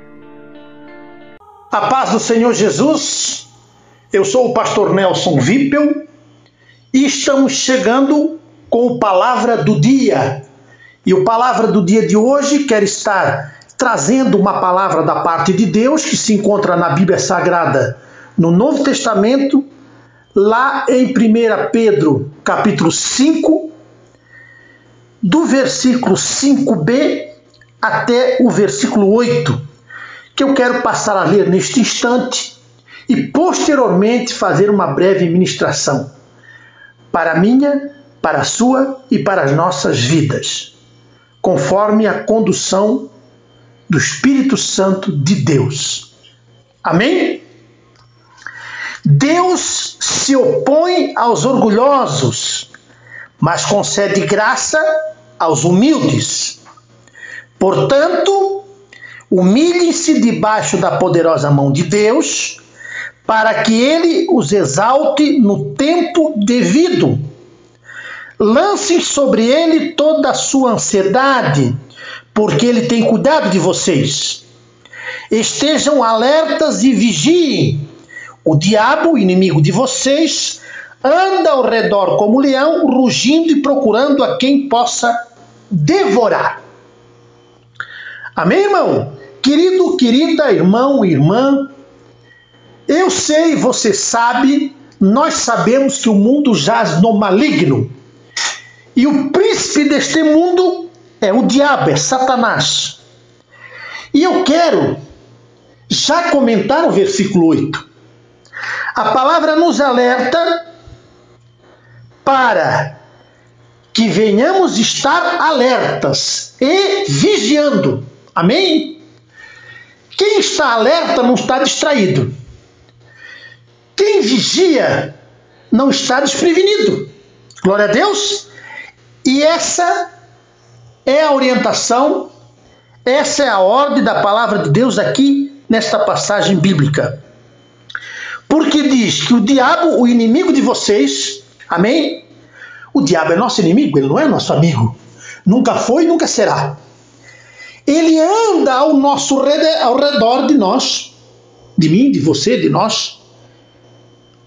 A paz do Senhor Jesus, eu sou o pastor Nelson Vipel e estamos chegando com o Palavra do Dia. E o Palavra do Dia de hoje quer estar trazendo uma palavra da parte de Deus que se encontra na Bíblia Sagrada, no Novo Testamento, lá em 1 Pedro, capítulo 5, do versículo 5b até o versículo 8, que eu quero passar a ler neste instante e posteriormente fazer uma breve ministração para a minha, para a sua e para as nossas vidas, conforme a condução do Espírito Santo de Deus. Amém? Deus se opõe aos orgulhosos, mas concede graça aos humildes. Portanto, humilhem-se debaixo da poderosa mão de Deus, para que ele os exalte no tempo devido. Lancem sobre ele toda a sua ansiedade, porque ele tem cuidado de vocês. Estejam alertas e vigiem. O diabo, inimigo de vocês, anda ao redor como leão, rugindo e procurando a quem possa devorar. Amém, irmão? Querido, querida, irmão, irmã, eu sei, você sabe, nós sabemos que o mundo jaz no maligno. E o príncipe deste mundo é o diabo, é Satanás. E eu quero já comentar o versículo 8. A palavra nos alerta para que venhamos estar alertas e vigiando. Amém? Quem está alerta não está distraído. Quem vigia não está desprevenido. Glória a Deus. E essa é a orientação, essa é a ordem da palavra de Deus aqui nesta passagem bíblica. Porque diz que o diabo, o inimigo de vocês, amém? O diabo é nosso inimigo, ele não é nosso amigo. Nunca foi e nunca será. Ele anda ao nosso ao redor de nós, de mim, de você, de nós,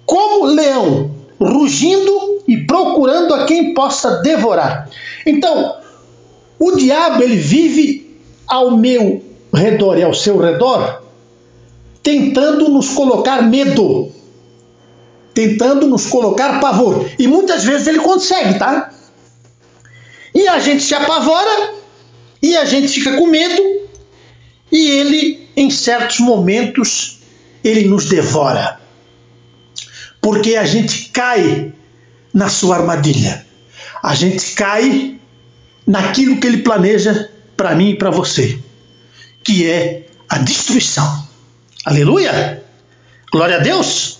como leão, rugindo e procurando a quem possa devorar. Então, o diabo ele vive ao meu redor e ao seu redor, tentando nos colocar medo, tentando nos colocar pavor. E muitas vezes ele consegue, tá? E a gente se apavora, e a gente fica com medo, e ele, em certos momentos, ele nos devora. Porque a gente cai na sua armadilha. A gente cai naquilo que ele planeja para mim e para você, que é a destruição. Aleluia! Glória a Deus!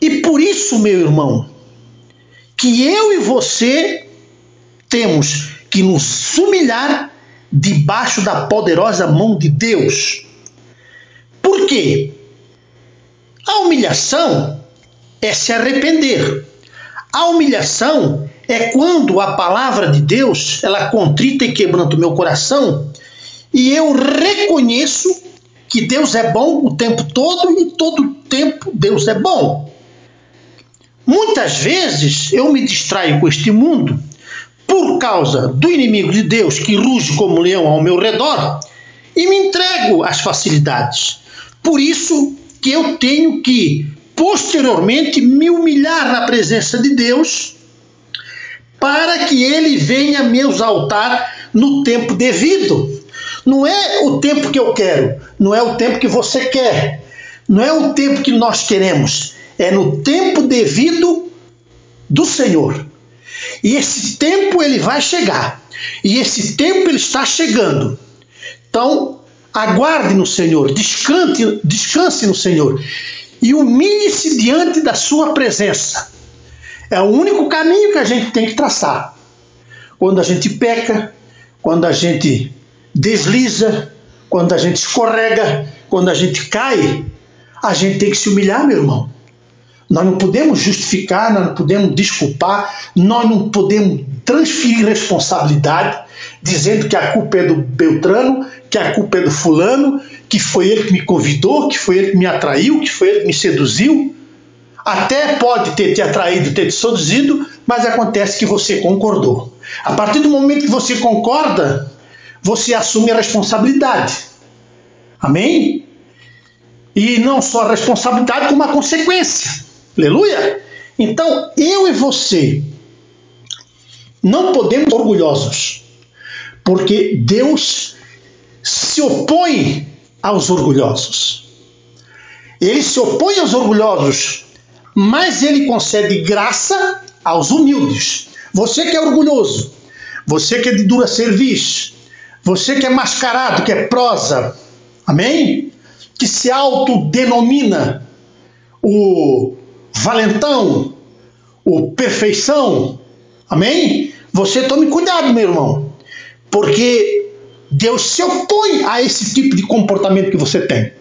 E por isso, meu irmão, que eu e você temos que nos humilhar debaixo da poderosa mão de Deus. Por quê? A humilhação é se arrepender. A humilhação é quando a palavra de Deus, ela contrita e quebranta o meu coração, e eu reconheço que Deus é bom o tempo todo e todo tempo Deus é bom. Muitas vezes eu me distraio com este mundo por causa do inimigo de Deus que ruge como leão ao meu redor e me entrego às facilidades. Por isso que eu tenho que posteriormente me humilhar na presença de Deus para que ele venha me exaltar no tempo devido. Não é o tempo que eu quero, não é o tempo que você quer, não é o tempo que nós queremos, é no tempo devido do Senhor. E esse tempo ele vai chegar. E esse tempo ele está chegando. Então, aguarde no Senhor, descanse, descanse no Senhor e humilhe-se diante da sua presença. É o único caminho que a gente tem que traçar. Quando a gente peca, quando a gente desliza, quando a gente escorrega, quando a gente cai, a gente tem que se humilhar, meu irmão. Nós não podemos justificar, nós não podemos desculpar, nós não podemos transferir responsabilidade, dizendo que a culpa é do Beltrano, que a culpa é do fulano, que foi ele que me convidou, que foi ele que me atraiu, que foi ele que me seduziu. Até pode ter te atraído, ter te seduzido, mas acontece que você concordou. A partir do momento que você concorda, você assume a responsabilidade. Amém? E não só a responsabilidade, como a consequência. Aleluia? Então, eu e você não podemos orgulhosos, porque Deus se opõe aos orgulhosos. Ele se opõe aos orgulhosos mas ele concede graça aos humildes. Você que é orgulhoso, você que é de dura serviço, você que é mascarado, que é prosa, amém? Que se autodenomina o valentão, o perfeição, amém? Você tome cuidado, meu irmão, porque Deus se opõe a esse tipo de comportamento que você tem.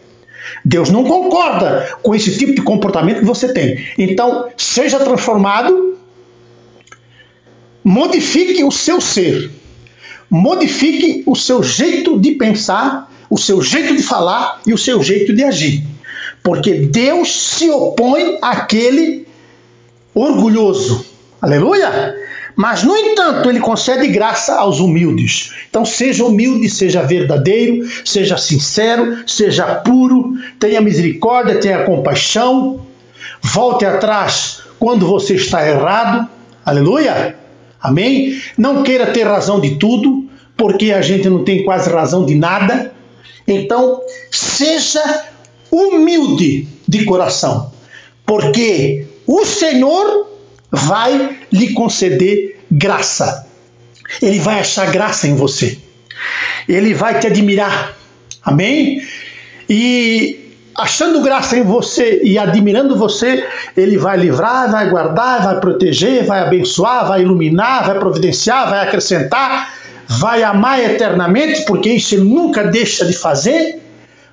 Deus não concorda com esse tipo de comportamento que você tem. Então, seja transformado, modifique o seu ser, modifique o seu jeito de pensar, o seu jeito de falar e o seu jeito de agir. Porque Deus se opõe àquele orgulhoso. Aleluia! Mas, no entanto, ele concede graça aos humildes. Então, seja humilde, seja verdadeiro, seja sincero, seja puro, tenha misericórdia, tenha compaixão. Volte atrás quando você está errado. Aleluia! Amém? Não queira ter razão de tudo, porque a gente não tem quase razão de nada. Então, seja humilde de coração, porque o Senhor vai lhe conceder graça. Ele vai achar graça em você. Ele vai te admirar. Amém? E achando graça em você e admirando você, ele vai livrar, vai guardar, vai proteger, vai abençoar, vai iluminar, vai providenciar, vai acrescentar, vai amar eternamente, porque isso ele nunca deixa de fazer,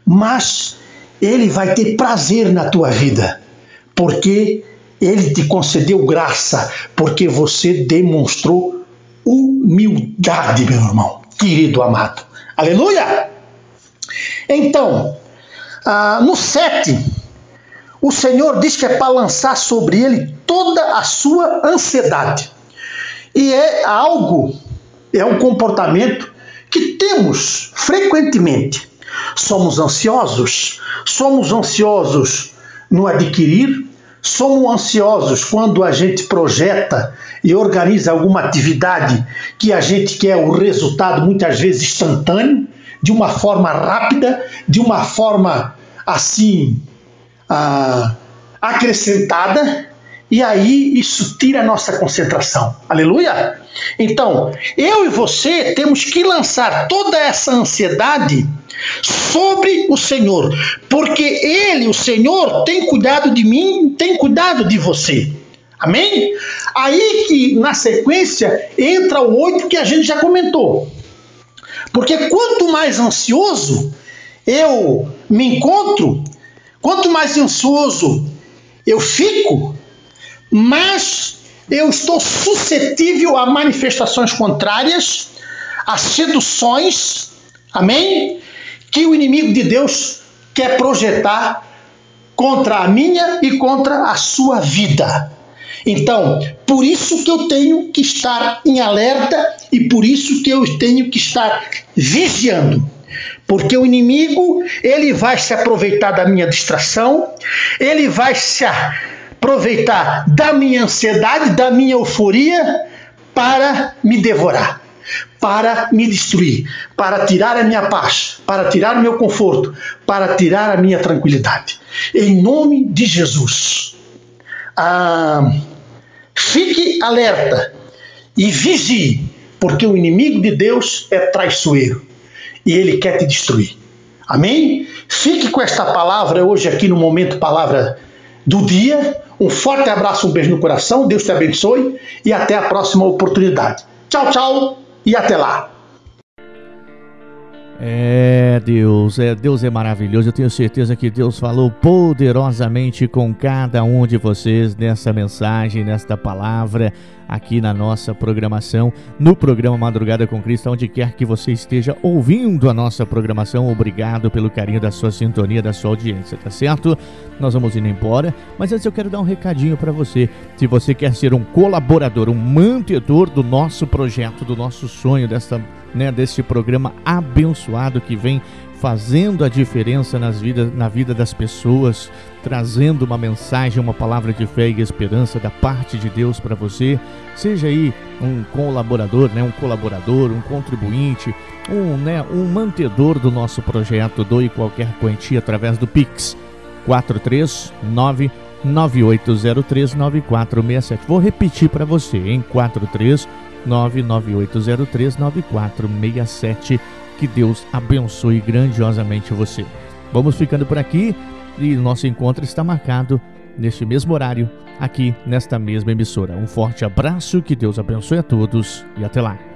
mas ele vai ter prazer na tua vida, porque ele te concedeu graça, porque você demonstrou humildade, meu irmão, querido amado. Aleluia! Então, ah, no 7, o Senhor diz que é para lançar sobre ele toda a sua ansiedade. E é algo, é um comportamento que temos frequentemente. Somos ansiosos, somos ansiosos no adquirir, somos ansiosos quando a gente projeta e organiza alguma atividade que a gente quer o resultado muitas vezes instantâneo, de uma forma rápida, de uma forma assim ah, acrescentada, e aí isso tira a nossa concentração. Aleluia? Então, eu e você temos que lançar toda essa ansiedade sobre o Senhor, porque Ele, o Senhor, tem cuidado de mim, tem cuidado de você. Amém? Aí que na sequência entra o 8 que a gente já comentou. Porque quanto mais ansioso eu me encontro, quanto mais ansioso eu fico, mais eu estou suscetível a manifestações contrárias, a seduções, amém? Que o inimigo de Deus quer projetar contra a minha e contra a sua vida. Então, por isso que eu tenho que estar em alerta e por isso que eu tenho que estar vigiando. Porque o inimigo, ele vai se aproveitar da minha distração, ele vai se aproveitar da minha ansiedade, da minha euforia para me devorar, para me destruir, para tirar a minha paz, para tirar o meu conforto, para tirar a minha tranquilidade. Em nome de Jesus. Ah, fique alerta e vigie, porque o inimigo de Deus é traiçoeiro e ele quer te destruir. Amém? Fique com esta palavra hoje aqui no momento palavra do dia. Um forte abraço, um beijo no coração. Deus te abençoe e até a próxima oportunidade. Tchau, tchau e até lá. É, Deus, é, Deus é maravilhoso. Eu tenho certeza que Deus falou poderosamente com cada um de vocês nessa mensagem, nesta palavra, aqui na nossa programação, no programa Madrugada com Cristo, onde quer que você esteja ouvindo a nossa programação. Obrigado pelo carinho da sua sintonia, da sua audiência, tá certo? Nós vamos indo embora, mas antes eu quero dar um recadinho para você. Se você quer ser um colaborador, um mantedor do nosso projeto, do nosso sonho, desta né, deste programa abençoado que vem fazendo a diferença nas vidas, na vida das pessoas, trazendo uma mensagem, uma palavra de fé e esperança da parte de Deus para você. Seja aí um colaborador, né, um colaborador, um contribuinte, um, né, um mantedor do nosso projeto. Doe qualquer quantia através do Pix 439 98039467. Vou repetir para você em 43 998039467. Que Deus abençoe grandiosamente você. Vamos ficando por aqui e nosso encontro está marcado neste mesmo horário, aqui nesta mesma emissora. Um forte abraço, que Deus abençoe a todos e até lá.